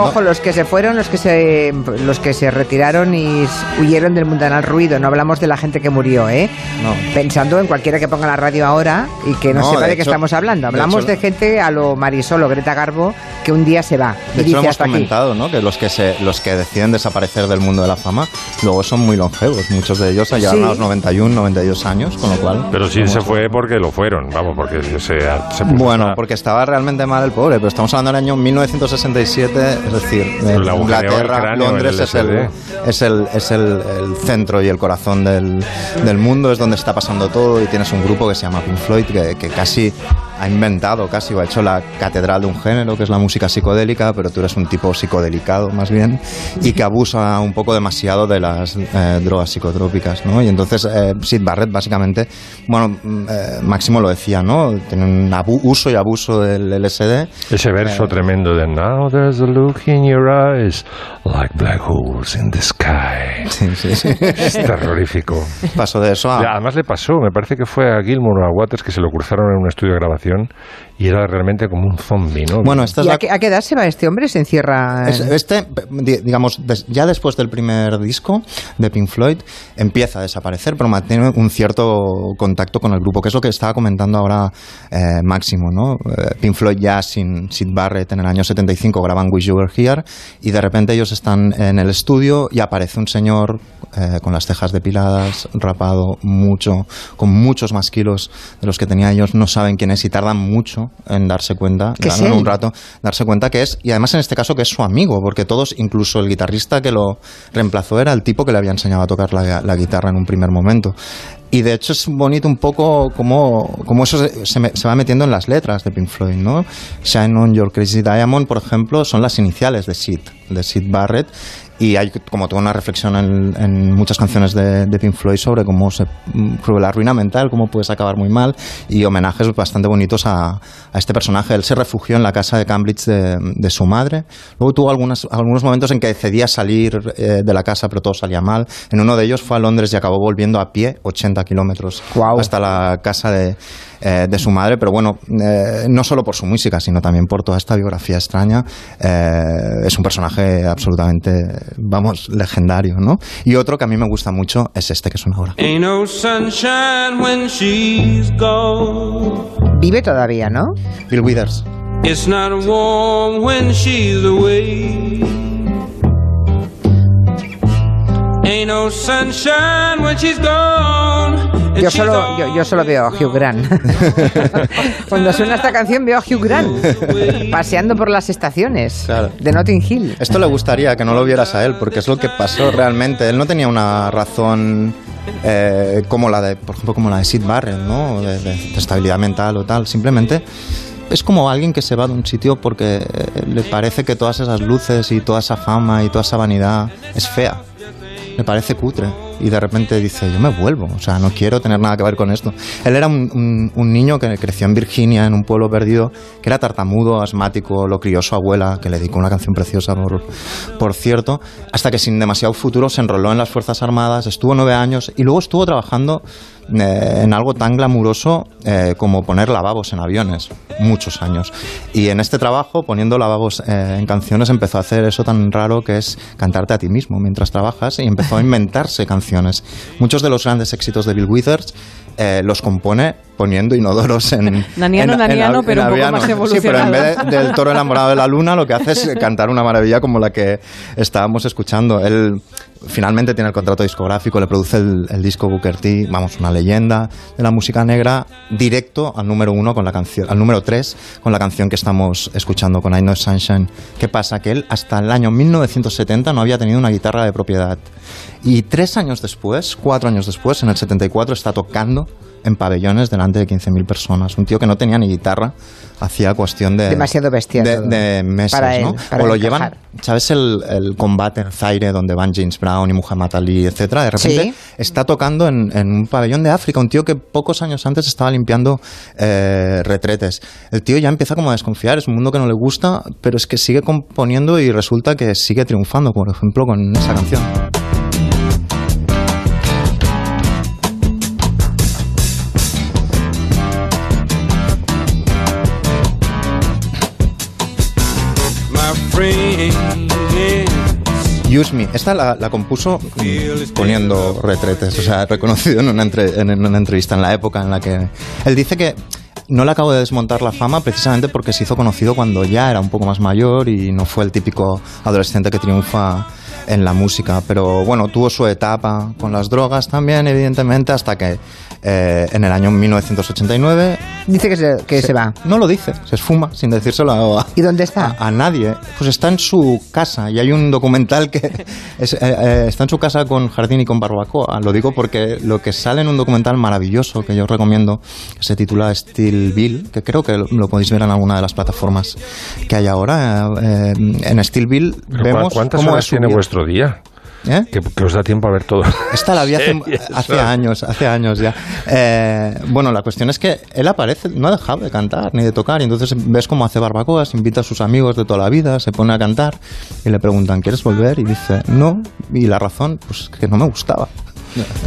Speaker 2: Hablando.
Speaker 1: Ojo, los que se fueron, los que se, los que se retiraron y huyeron del mundanal ruido. No hablamos de la gente que murió, ¿eh?
Speaker 2: No.
Speaker 1: Pensando en cualquiera que ponga la radio ahora y que no,
Speaker 2: No,
Speaker 1: sepa de,
Speaker 2: de
Speaker 1: qué estamos hablando.
Speaker 2: de
Speaker 1: Hablamos
Speaker 2: hecho-
Speaker 1: de, gente a lo Marisol o Greta Garbo que un día se va.
Speaker 2: De
Speaker 1: y
Speaker 2: hecho,
Speaker 1: dice
Speaker 2: hemos
Speaker 1: hasta aquí.
Speaker 2: comentado, ¿no? Que los que se, los que deciden desaparecer del mundo de la fama, luego son muy longevos. Muchos de ellos llegan
Speaker 1: Sí.
Speaker 2: a los 91, 92 años, con lo cual.
Speaker 4: Pero sí se fue porque lo fueron, vamos, porque se, se puso
Speaker 2: Bueno, porque estaba realmente mal el pobre, pero estamos hablando del año 1967, Es decir, en Inglaterra,
Speaker 33: cráneo
Speaker 2: Londres
Speaker 33: el
Speaker 2: es el, es, el, es el, el centro y el corazón del, del mundo, es donde está pasando todo y tienes un grupo que se llama Pink Floyd que, que casi ha inventado, casi o ha hecho la catedral de un género que es la música psicodélica, pero tú eres un tipo psicodelicado más bien y que abusa un poco demasiado de las eh, drogas psicotrópicas, ¿no? Y entonces eh, Sid Barrett básicamente, bueno, mm, eh, Máximo lo decía, ¿no? Tiene un uso y abuso del LSD.
Speaker 33: Ese verso
Speaker 2: Eh,
Speaker 33: tremendo de Now there's a look in your eyes like black holes in the sky. Es terrorífico.
Speaker 2: Pasó de eso a...
Speaker 33: Además le pasó, me parece que fue a Gilmour o a Waters que se lo cruzaron en un estudio de grabación y era realmente como un zombie, ¿no?
Speaker 2: Bueno, esta es
Speaker 34: ¿Y
Speaker 2: la
Speaker 34: a qué, a qué edad se va este hombre? ¿Se encierra?
Speaker 2: Es-
Speaker 34: en-
Speaker 2: Este, di- digamos, ya después del primer disco de Pink Floyd, empieza a desaparecer, pero mantiene un cierto contacto con el grupo, que es lo que estaba comentando ahora eh, Máximo, ¿no? Eh, Pink Floyd ya sin Sid Barrett en el año 75 graban Wish You Were Here y de repente ellos están en el estudio y aparece un señor eh, con las cejas depiladas, rapado mucho, con muchos más kilos de los que tenía ellos, no saben quién es y tardan mucho en darse cuenta,
Speaker 34: ¿Que
Speaker 2: un rato darse cuenta que es, y además en este caso que es su amigo, porque todos, incluso el guitarrista que lo reemplazó era el tipo que le había enseñado a tocar la, la guitarra en un primer momento. Y de hecho es bonito un poco como, como eso se, se me- se va metiendo en las letras de Pink Floyd, ¿no? Shine on Your Crazy Diamond, por ejemplo, son las iniciales de Sid, de Sid Barrett. Y hay como toda una reflexión en, en muchas canciones de, de Pink Floyd sobre cómo se sobre la ruina mental, cómo puedes acabar muy mal y homenajes bastante bonitos a, a este personaje. Él se refugió en la casa de Cambridge de, de su madre. Luego tuvo algunas, algunos momentos en que cedía a salir eh, de la casa, pero todo salía mal. En uno de ellos fue a Londres y acabó volviendo a pie 80 kilómetros hasta la casa de, eh, de su madre. Pero bueno, eh, no solo por su música, sino también por toda esta biografía extraña. Eh, es un personaje absolutamente, vamos, legendario, ¿no? Y otro que a mí me gusta mucho es este que suena ahora.
Speaker 8: No sunshine when she's gone.
Speaker 34: Vive todavía, ¿no?
Speaker 2: Bill Withers.
Speaker 8: It's not warm when she's away. Ain't no sunshine when she's gone.
Speaker 34: Yo solo, yo, yo solo veo a Hugh Grant. Cuando suena esta canción veo a Hugh Grant paseando por las estaciones de Notting Hill.
Speaker 2: Esto le gustaría que no lo vieras a él, porque es lo que pasó realmente. Él no tenía una razón eh, como la de, por ejemplo, como la de Sid Barrett, ¿no? De, de- de estabilidad mental o tal. Simplemente es como alguien que se va de un sitio porque eh, le parece que todas esas luces y toda esa fama y toda esa vanidad es fea. Le parece cutre. Y de repente dice, yo me vuelvo, o sea, no quiero tener nada que ver con esto. Él era un, un- un niño que creció en Virginia, en un pueblo perdido, que era tartamudo, asmático, lo crió su abuela, que le dedicó una canción preciosa, por, por cierto, hasta que sin demasiado futuro se enroló en las Fuerzas Armadas, estuvo nueve años y luego estuvo trabajando eh, en algo tan glamuroso eh, como poner lavabos en aviones, muchos años. Y en este trabajo, poniendo lavabos eh, en canciones, empezó a hacer eso tan raro que es cantarte a ti mismo mientras trabajas y empezó a inventarse canciones. Muchos de los grandes éxitos de Bill Withers eh, los compone poniendo inodoros en...
Speaker 3: Naniano,
Speaker 2: en- en
Speaker 3: naniano,
Speaker 2: av-
Speaker 3: pero
Speaker 2: en
Speaker 3: un poco más
Speaker 2: Sí, pero en vez
Speaker 3: evolucionado.
Speaker 2: de- del toro enamorado de la luna, lo que hace es cantar una maravilla como la que estábamos escuchando. Él finalmente tiene el contrato discográfico, le produce el, el disco Booker T, vamos, una leyenda de la música negra, directo al número uno con la canción, al número tres con la canción que estamos escuchando con I Know Sunshine. ¿Qué pasa? Que él hasta el año 1970 no había tenido una guitarra de propiedad. Y tres años después, cuatro años después, en el 74, está tocando en pabellones delante de 15.000 personas. Un tío que no tenía ni guitarra, hacía cuestión de...
Speaker 34: Demasiado bestia
Speaker 2: De, de meses,
Speaker 34: Para él,
Speaker 2: ¿no?
Speaker 34: para
Speaker 2: o lo
Speaker 34: encajar.
Speaker 2: llevan, ¿sabes el, el combate en Zaire donde van James Brown y Muhammad Ali, etcétera? De repente
Speaker 34: Sí.
Speaker 2: está tocando en, en un pabellón de África, un tío que pocos años antes estaba limpiando eh, retretes. El tío ya empieza como a desconfiar, es un mundo que no le gusta, pero es que sigue componiendo y resulta que sigue triunfando, por ejemplo, con esa canción. Use Me. Esta la, compuso poniendo retretes, o sea, reconocido en en una entrevista en la época en la que... Él dice que no le acabo de desmontar la fama precisamente porque se hizo conocido cuando ya era un poco más mayor y no fue el típico adolescente que triunfa en la música. Pero bueno, tuvo su etapa con las drogas también, evidentemente, hasta que eh, en el año 1989.
Speaker 1: Dice que se, que se, va.
Speaker 2: No lo dice, se esfuma sin decírselo a,
Speaker 1: ¿Y dónde está?
Speaker 2: a, a nadie. Pues está en su casa y hay un documental que es, eh, eh, está en su casa con jardín y con barbacoa. Lo digo porque lo que sale en un documental maravilloso que yo os recomiendo, que se titula Steel Bill, que creo que lo, lo podéis ver en alguna de las plataformas que hay ahora. eh, en Steel Bill vemos
Speaker 4: ¿Cuántas
Speaker 2: cómo
Speaker 4: horas
Speaker 2: es su
Speaker 4: tiene
Speaker 2: vida.
Speaker 4: vuestro día?
Speaker 2: ¿Eh?
Speaker 4: Que, que os da tiempo a ver todo.
Speaker 2: Esta la vi hace, hace años, hace años ya. Eh, bueno, la cuestión es que él aparece, no ha dejado de cantar ni de tocar, y entonces ves cómo hace barbacoas, invita a sus amigos de toda la vida, se pone a cantar y le preguntan, ¿quieres volver? Y dice, no, y la razón, pues que no me gustaba.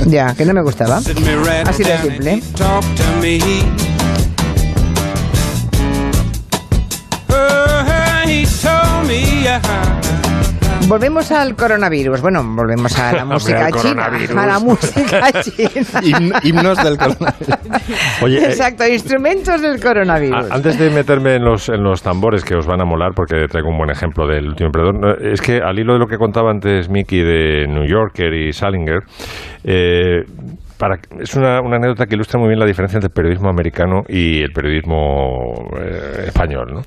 Speaker 1: Ya, que no me gustaba. Así de simple. Volvemos al coronavirus. Bueno, volvemos a la música china. A la música china.
Speaker 2: Himn- himnos del coronavirus.
Speaker 4: Oye, eh,
Speaker 1: Exacto, instrumentos del coronavirus.
Speaker 4: Antes de meterme en los, en los tambores que os van a molar, porque traigo un buen ejemplo del último emperador, no, es que al hilo de lo que contaba antes Mickey de New Yorker y Salinger, eh, para, es una, una anécdota que ilustra muy bien la diferencia entre el periodismo americano y el periodismo eh, español. ¿no?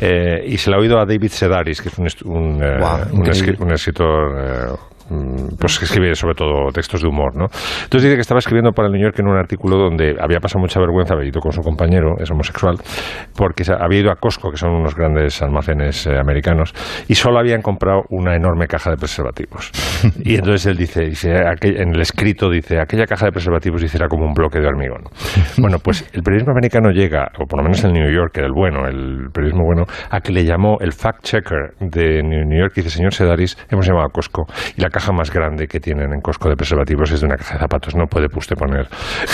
Speaker 4: Eh, y se la ha oído a David Sedaris, que es un, un, eh, un un escritor eh, pues que escribe sobre todo textos de humor, ¿no? Entonces dice que estaba escribiendo para el New York en un artículo donde había pasado mucha vergüenza, había ido con su compañero, es homosexual, porque había ido a Costco, que son unos grandes almacenes eh, americanos, y solo habían comprado una enorme caja de preservativos. Y entonces él dice, dice aquel- en el escrito dice, aquella caja de preservativos dice era como un bloque de hormigón. Bueno, pues el periodismo americano llega, o por lo menos el New York, el bueno, el periodismo bueno, a que le llamó el fact-checker de New York y dice, señor Sedaris, hemos llamado a Costco y la caja más grande que tienen en Costco de preservativos es de una caja de zapatos, no puede usted poner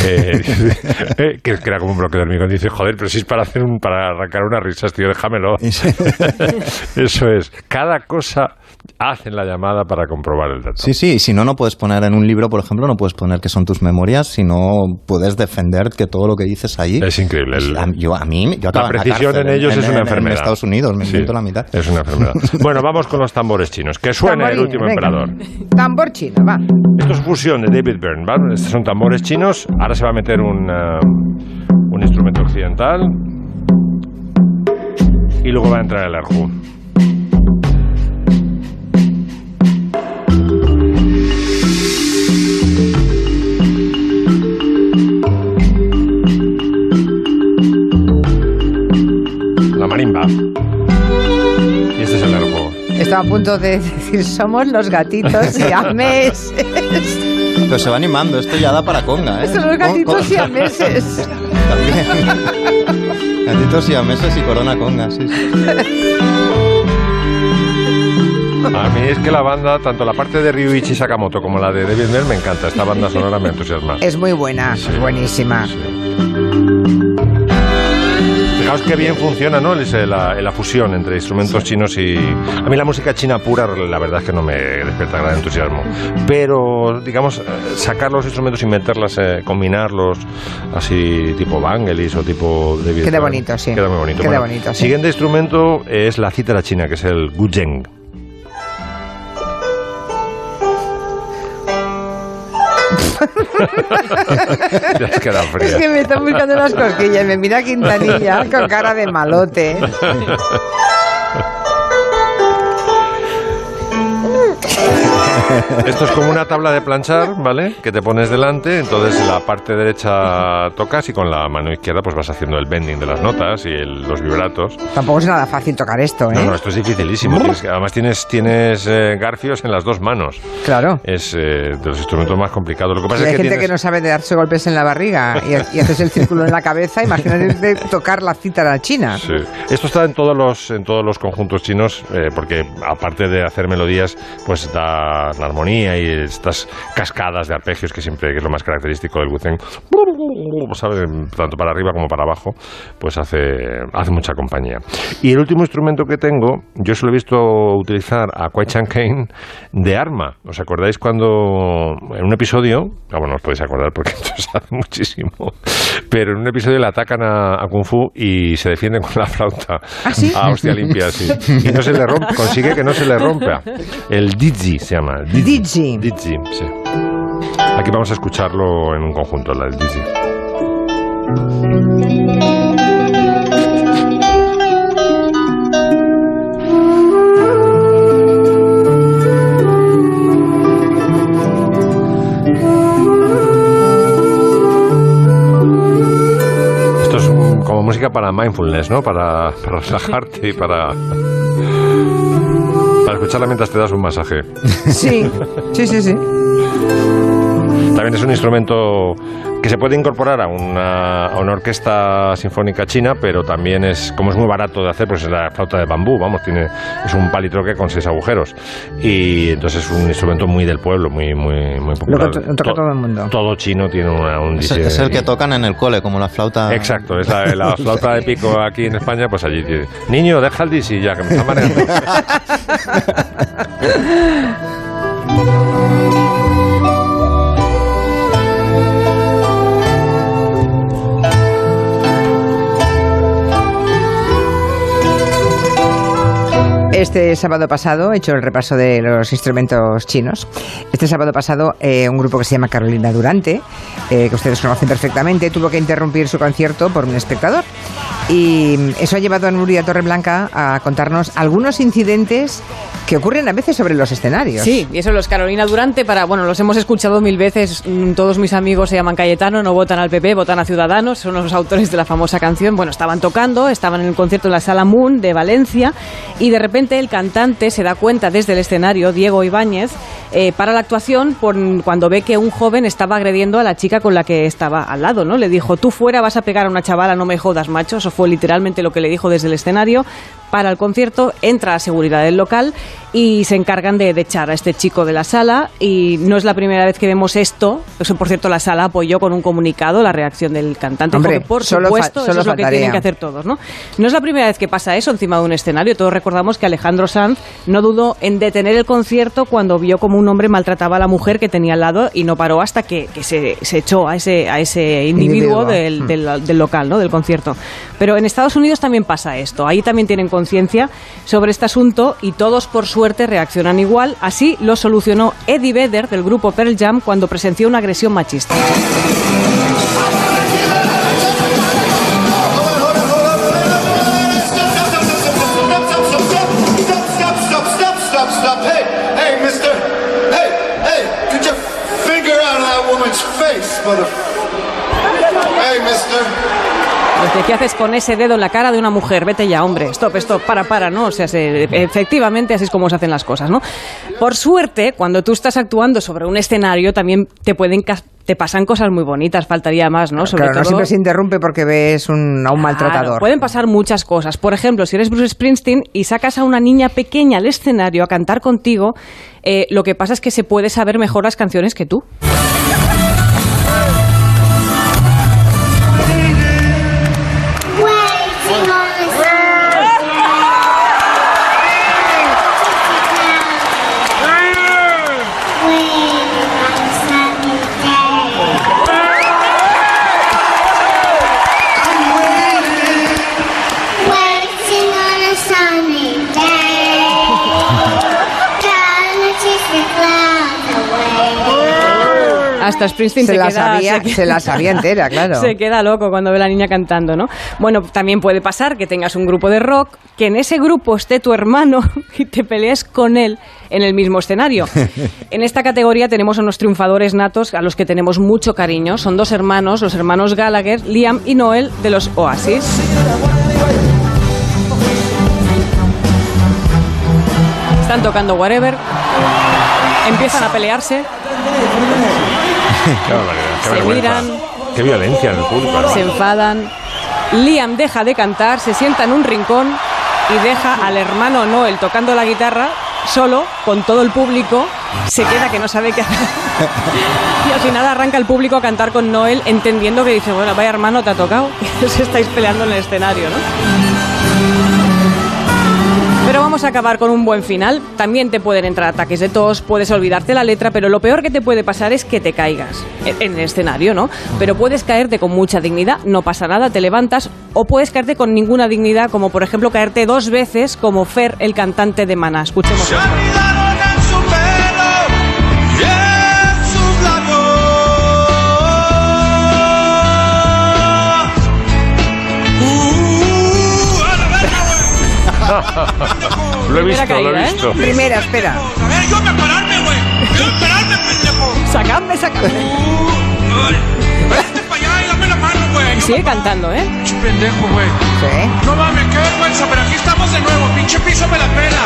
Speaker 4: eh, eh, que, era como un bloque de hormigón. Dice, joder, pero si es para hacer un, para arrancar una risa, tío, déjamelo. Eso es. Cada cosa hacen la llamada para comprobar el dato.
Speaker 2: Sí, sí, y si no, no puedes poner en un libro, por ejemplo, no puedes poner que son tus memorias, sino puedes defender que todo lo que dices ahí...
Speaker 4: Es increíble. el-
Speaker 2: A, yo, a mí, yo acabo
Speaker 4: la
Speaker 2: en la
Speaker 4: precisión en ellos es una
Speaker 2: en
Speaker 4: enfermedad.
Speaker 2: Estados Unidos, me
Speaker 4: Sí,
Speaker 2: invento la mitad.
Speaker 4: Es una enfermedad. bueno, vamos con los tambores chinos. Que suene el último
Speaker 1: venga.
Speaker 4: emperador.
Speaker 1: Tambor chino, va.
Speaker 4: Esto es fusión de David Byrne, ¿vale? Estos son tambores chinos. Ahora se va a meter un, ah, un instrumento occidental. Y luego va a entrar el erhu. Marimba. Y este es el erhu.
Speaker 1: Estaba a punto de decir, somos los gatitos siameses.
Speaker 2: Pero se va animando, esto ya da para conga, ¿eh?
Speaker 1: Son los gatitos siameses.
Speaker 2: También. Gatitos y meses y corona conga, sí, sí.
Speaker 4: A mí es que la banda, tanto la parte de Ryuichi Sakamoto como la de David Byrne me encanta. Esta banda sonora me entusiasma.
Speaker 1: Es muy buena, es buenísima.
Speaker 4: Fijaos qué bien funciona, ¿no? La, la fusión entre instrumentos chinos y... A mí la música china pura, la verdad es que no me despierta gran entusiasmo. Pero, digamos, sacar los instrumentos y meterlas, eh, combinarlos, así tipo Vangelis o tipo David
Speaker 1: Queda bonito, sí.
Speaker 4: Queda muy bonito.
Speaker 1: Queda bonito, sí.
Speaker 4: Siguiente instrumento es la cítara china, que es el guzheng. fría.
Speaker 1: Es que me están buscando las cosquillas. Me mira Quintanilla con cara de malote.
Speaker 4: Esto es como una tabla de planchar, ¿vale? Que te pones delante, entonces la parte derecha tocas y con la mano izquierda pues vas haciendo el bending de las notas y el- los vibratos.
Speaker 1: Tampoco es nada fácil tocar esto, ¿eh?
Speaker 4: No, no, esto es dificilísimo. Tienes además tienes, tienes eh, garfios en las dos manos.
Speaker 1: Claro.
Speaker 4: Es eh, de los instrumentos más complicados. Lo que pasa
Speaker 1: hay
Speaker 4: es que
Speaker 1: gente
Speaker 4: tienes...
Speaker 1: que no sabe de darse golpes en la barriga y, y haces el círculo en la cabeza, imagínate tocar la cítara china.
Speaker 4: Sí. Esto está en todos los en todos los conjuntos chinos eh, porque aparte de hacer melodías pues da la armonía y estas cascadas de arpegios que siempre que es lo más característico del ¿sabes? tanto para arriba como para abajo pues hace hace mucha compañía y el último instrumento que tengo yo se lo he visto utilizar a Kwai Chang Caine de arma ¿os acordáis cuando en un episodio ah, bueno os podéis acordar porque esto es hace muchísimo pero en un episodio le atacan a, a Kung Fu y se defienden con la flauta
Speaker 1: ¿Ah, sí?
Speaker 4: a hostia limpia, sí. Y no se le rompe, consigue que no se le rompa. El Digi se llama.
Speaker 1: Digi.
Speaker 4: Digi, sí. Aquí vamos a escucharlo en un conjunto, la del como música para mindfulness, ¿no? Para, para relajarte y para... Para escucharla mientras te das un masaje.
Speaker 1: Sí, sí, sí, sí.
Speaker 4: También es un instrumento que se puede incorporar a una, a una orquesta sinfónica china, pero también es, como es muy barato de hacer, pues es la flauta de bambú, vamos, tiene, es un palitroque con seis agujeros. Y entonces es un instrumento muy del pueblo, muy, muy, muy
Speaker 1: Lo
Speaker 4: popular.
Speaker 1: que to- toca todo el mundo.
Speaker 4: Todo chino tiene una- un
Speaker 2: Es, es el que tocan en el cole, como la flauta.
Speaker 4: Exacto, es la, la flauta de pico aquí en España, pues allí tiene. Niño, deja el disi ya, que me está mareando.
Speaker 1: Este sábado pasado he hecho el repaso de los instrumentos chinos. Este sábado pasado eh, un grupo que se llama Carolina Durante, eh, que ustedes conocen perfectamente, tuvo que interrumpir su concierto por un espectador. Y eso ha llevado a Nuria Torreblanca a contarnos algunos incidentes que ocurren a veces sobre los escenarios.
Speaker 3: Sí, y eso los Carolina Durante para, bueno, los hemos escuchado mil veces, mm, todos mis amigos se llaman Cayetano, no votan al PP, votan a Ciudadanos, son los autores de la famosa canción. Bueno, estaban tocando, estaban en el concierto en la Sala Moon de Valencia y de repente el cantante se da cuenta desde el escenario, Diego Ibáñez, eh, para la actuación cuando ve que un joven estaba agrediendo a la chica con la que estaba al lado, ¿no? Le dijo, tú fuera vas a pegar a una chavala, no me jodas, macho. Eso fue literalmente lo que le dijo desde el escenario. Para el concierto entra a seguridad del local y se encargan de, de echar a este chico de la sala y no es la primera vez que vemos esto. Eso, por cierto, la sala apoyó con un comunicado la reacción del cantante.
Speaker 1: Hombre,
Speaker 3: Dijo que, por supuesto, eso es lo que tienen que hacer todos, ¿no? No es la primera vez que pasa eso encima de un escenario. Todos recordamos que Alejandro Sanz no dudó en detener el concierto cuando vio como un hombre maltrataba a la mujer que tenía al lado y no paró hasta que, que se, se echó a ese, a ese individuo,
Speaker 1: Individuo.
Speaker 3: del, del- del local, ¿no? del concierto. Pero en Estados Unidos también pasa esto. Ahí también tienen conciencia sobre este asunto y todos, por suerte, reaccionan igual. Así lo solucionó Eddie Vedder del grupo Pearl Jam cuando presenció una agresión machista. Dice, ¿qué haces con ese dedo en la cara de una mujer? Vete ya, hombre. Stop, stop, para, para, ¿no? O sea, se- efectivamente así es como se hacen las cosas, ¿no? Por suerte, cuando tú estás actuando sobre un escenario, también te pueden te pasan cosas muy bonitas, faltaría más, ¿no? Sobre
Speaker 1: Claro, no
Speaker 3: todo-
Speaker 1: siempre se interrumpe porque ves un, a un maltratador.
Speaker 3: Claro, pueden pasar muchas cosas. Por ejemplo, si eres Bruce Springsteen y sacas a una niña pequeña al escenario a cantar contigo, eh, lo que pasa es que se puede saber mejor las canciones que tú. Hasta Springsteen
Speaker 1: Se
Speaker 3: se,
Speaker 1: la
Speaker 3: queda,
Speaker 1: sabía- se la sabía entera, claro.
Speaker 3: se queda loco cuando ve a la niña cantando, ¿no? Bueno, también puede pasar que tengas un grupo de rock, que en ese grupo esté tu hermano y te pelees con él en el mismo escenario. En esta categoría tenemos a unos triunfadores natos a los que tenemos mucho cariño. Son dos hermanos, los hermanos Gallagher, Liam y Noel de los Oasis. Están tocando Whatever. Empiezan a pelearse.
Speaker 4: Qué barbaridad, qué
Speaker 3: Se
Speaker 4: vergüenza.
Speaker 3: miran.
Speaker 4: Qué violencia en el público.
Speaker 3: se enfadan. Liam deja de cantar, se sienta en un rincón y deja al hermano Noel tocando la guitarra solo con todo el público. Se queda que no sabe qué hacer. Y al final arranca el público a cantar con Noel entendiendo que dice, bueno, vaya hermano, te ha tocado. Y os estáis peleando en el escenario, ¿no? Pero vamos a acabar con un buen final. También te pueden entrar ataques de tos, puedes olvidarte la letra, pero lo peor que te puede pasar es que te caigas en en el escenario, ¿no? Pero puedes caerte con mucha dignidad, no pasa nada, te levantas, o puedes caerte con ninguna dignidad, como por ejemplo caerte dos veces como Fer, el cantante de Maná. Escuchemos.
Speaker 4: Lo he
Speaker 3: Primera
Speaker 4: visto, lo he
Speaker 3: caída, ¿eh?
Speaker 4: visto.
Speaker 1: Primera, espera.
Speaker 8: A ver, yo me pararme, güey. Yo me pararme, pendejo.
Speaker 3: Sacadme, sacadme.
Speaker 8: Vete para allá y dame la mano, güey.
Speaker 3: Sigue cantando, ¿eh?
Speaker 8: Pinche pendejo, güey.
Speaker 1: Sí.
Speaker 8: No mames, qué vergüenza, pero aquí estamos de nuevo. Pinche piso me la pela.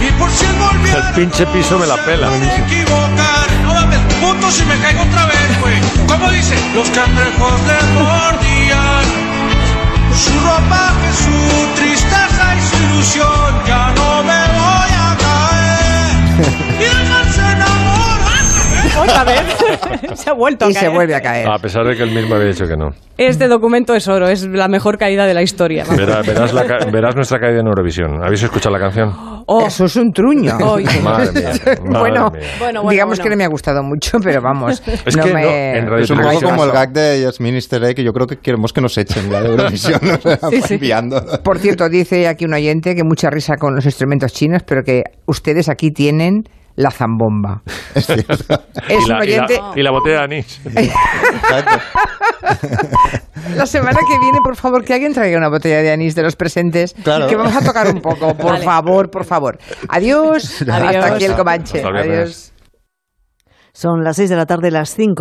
Speaker 8: Y por si el volviera.
Speaker 4: El pinche piso me la pela.
Speaker 8: equivocar. No mames, puto si me caigo otra vez, güey. ¿Cómo dice? Los cangrejos le mordían. Su ropaje, su tristeza ilusión. Ya no me voy a caer. Y el man se enamora.
Speaker 3: Otra vez. se ha vuelto a
Speaker 1: Y se
Speaker 3: caer.
Speaker 1: vuelve a caer.
Speaker 4: A pesar de que él mismo había dicho que no.
Speaker 3: Este documento es oro, es la mejor caída de la historia.
Speaker 4: Verás, verás, la ca- verás nuestra caída en Eurovisión. ¿Habéis escuchado la canción?
Speaker 3: Oh,
Speaker 1: Eso es un truño.
Speaker 3: Ay.
Speaker 4: Madre mía. madre
Speaker 1: bueno,
Speaker 4: mía.
Speaker 3: Bueno, bueno,
Speaker 1: digamos
Speaker 3: bueno.
Speaker 1: que no me ha gustado mucho, pero vamos.
Speaker 4: Es
Speaker 1: no
Speaker 4: que
Speaker 1: me...
Speaker 4: no, en Radio
Speaker 2: Es un poco como el gag de Yasmin Easter Egg, que yo creo que queremos que nos echen ya de Eurovisión. o sea,
Speaker 3: Sí.
Speaker 1: Por cierto, dice aquí un oyente que mucha risa con los instrumentos chinos, pero que ustedes aquí tienen la zambomba.
Speaker 2: Es cierto.
Speaker 1: Es
Speaker 4: y, la,
Speaker 1: un
Speaker 4: y la-
Speaker 1: oyente.
Speaker 4: y la botella de anís.
Speaker 2: Exacto.
Speaker 1: La semana que viene, por favor, que alguien traiga una botella de anís de los presentes.
Speaker 2: Claro.
Speaker 1: Que vamos a tocar un poco, por
Speaker 3: Vale.
Speaker 1: favor, por favor. Adiós.
Speaker 3: Adiós.
Speaker 1: Hasta aquí el Comanche. Adiós.
Speaker 30: Son las 6 de la tarde, las 5.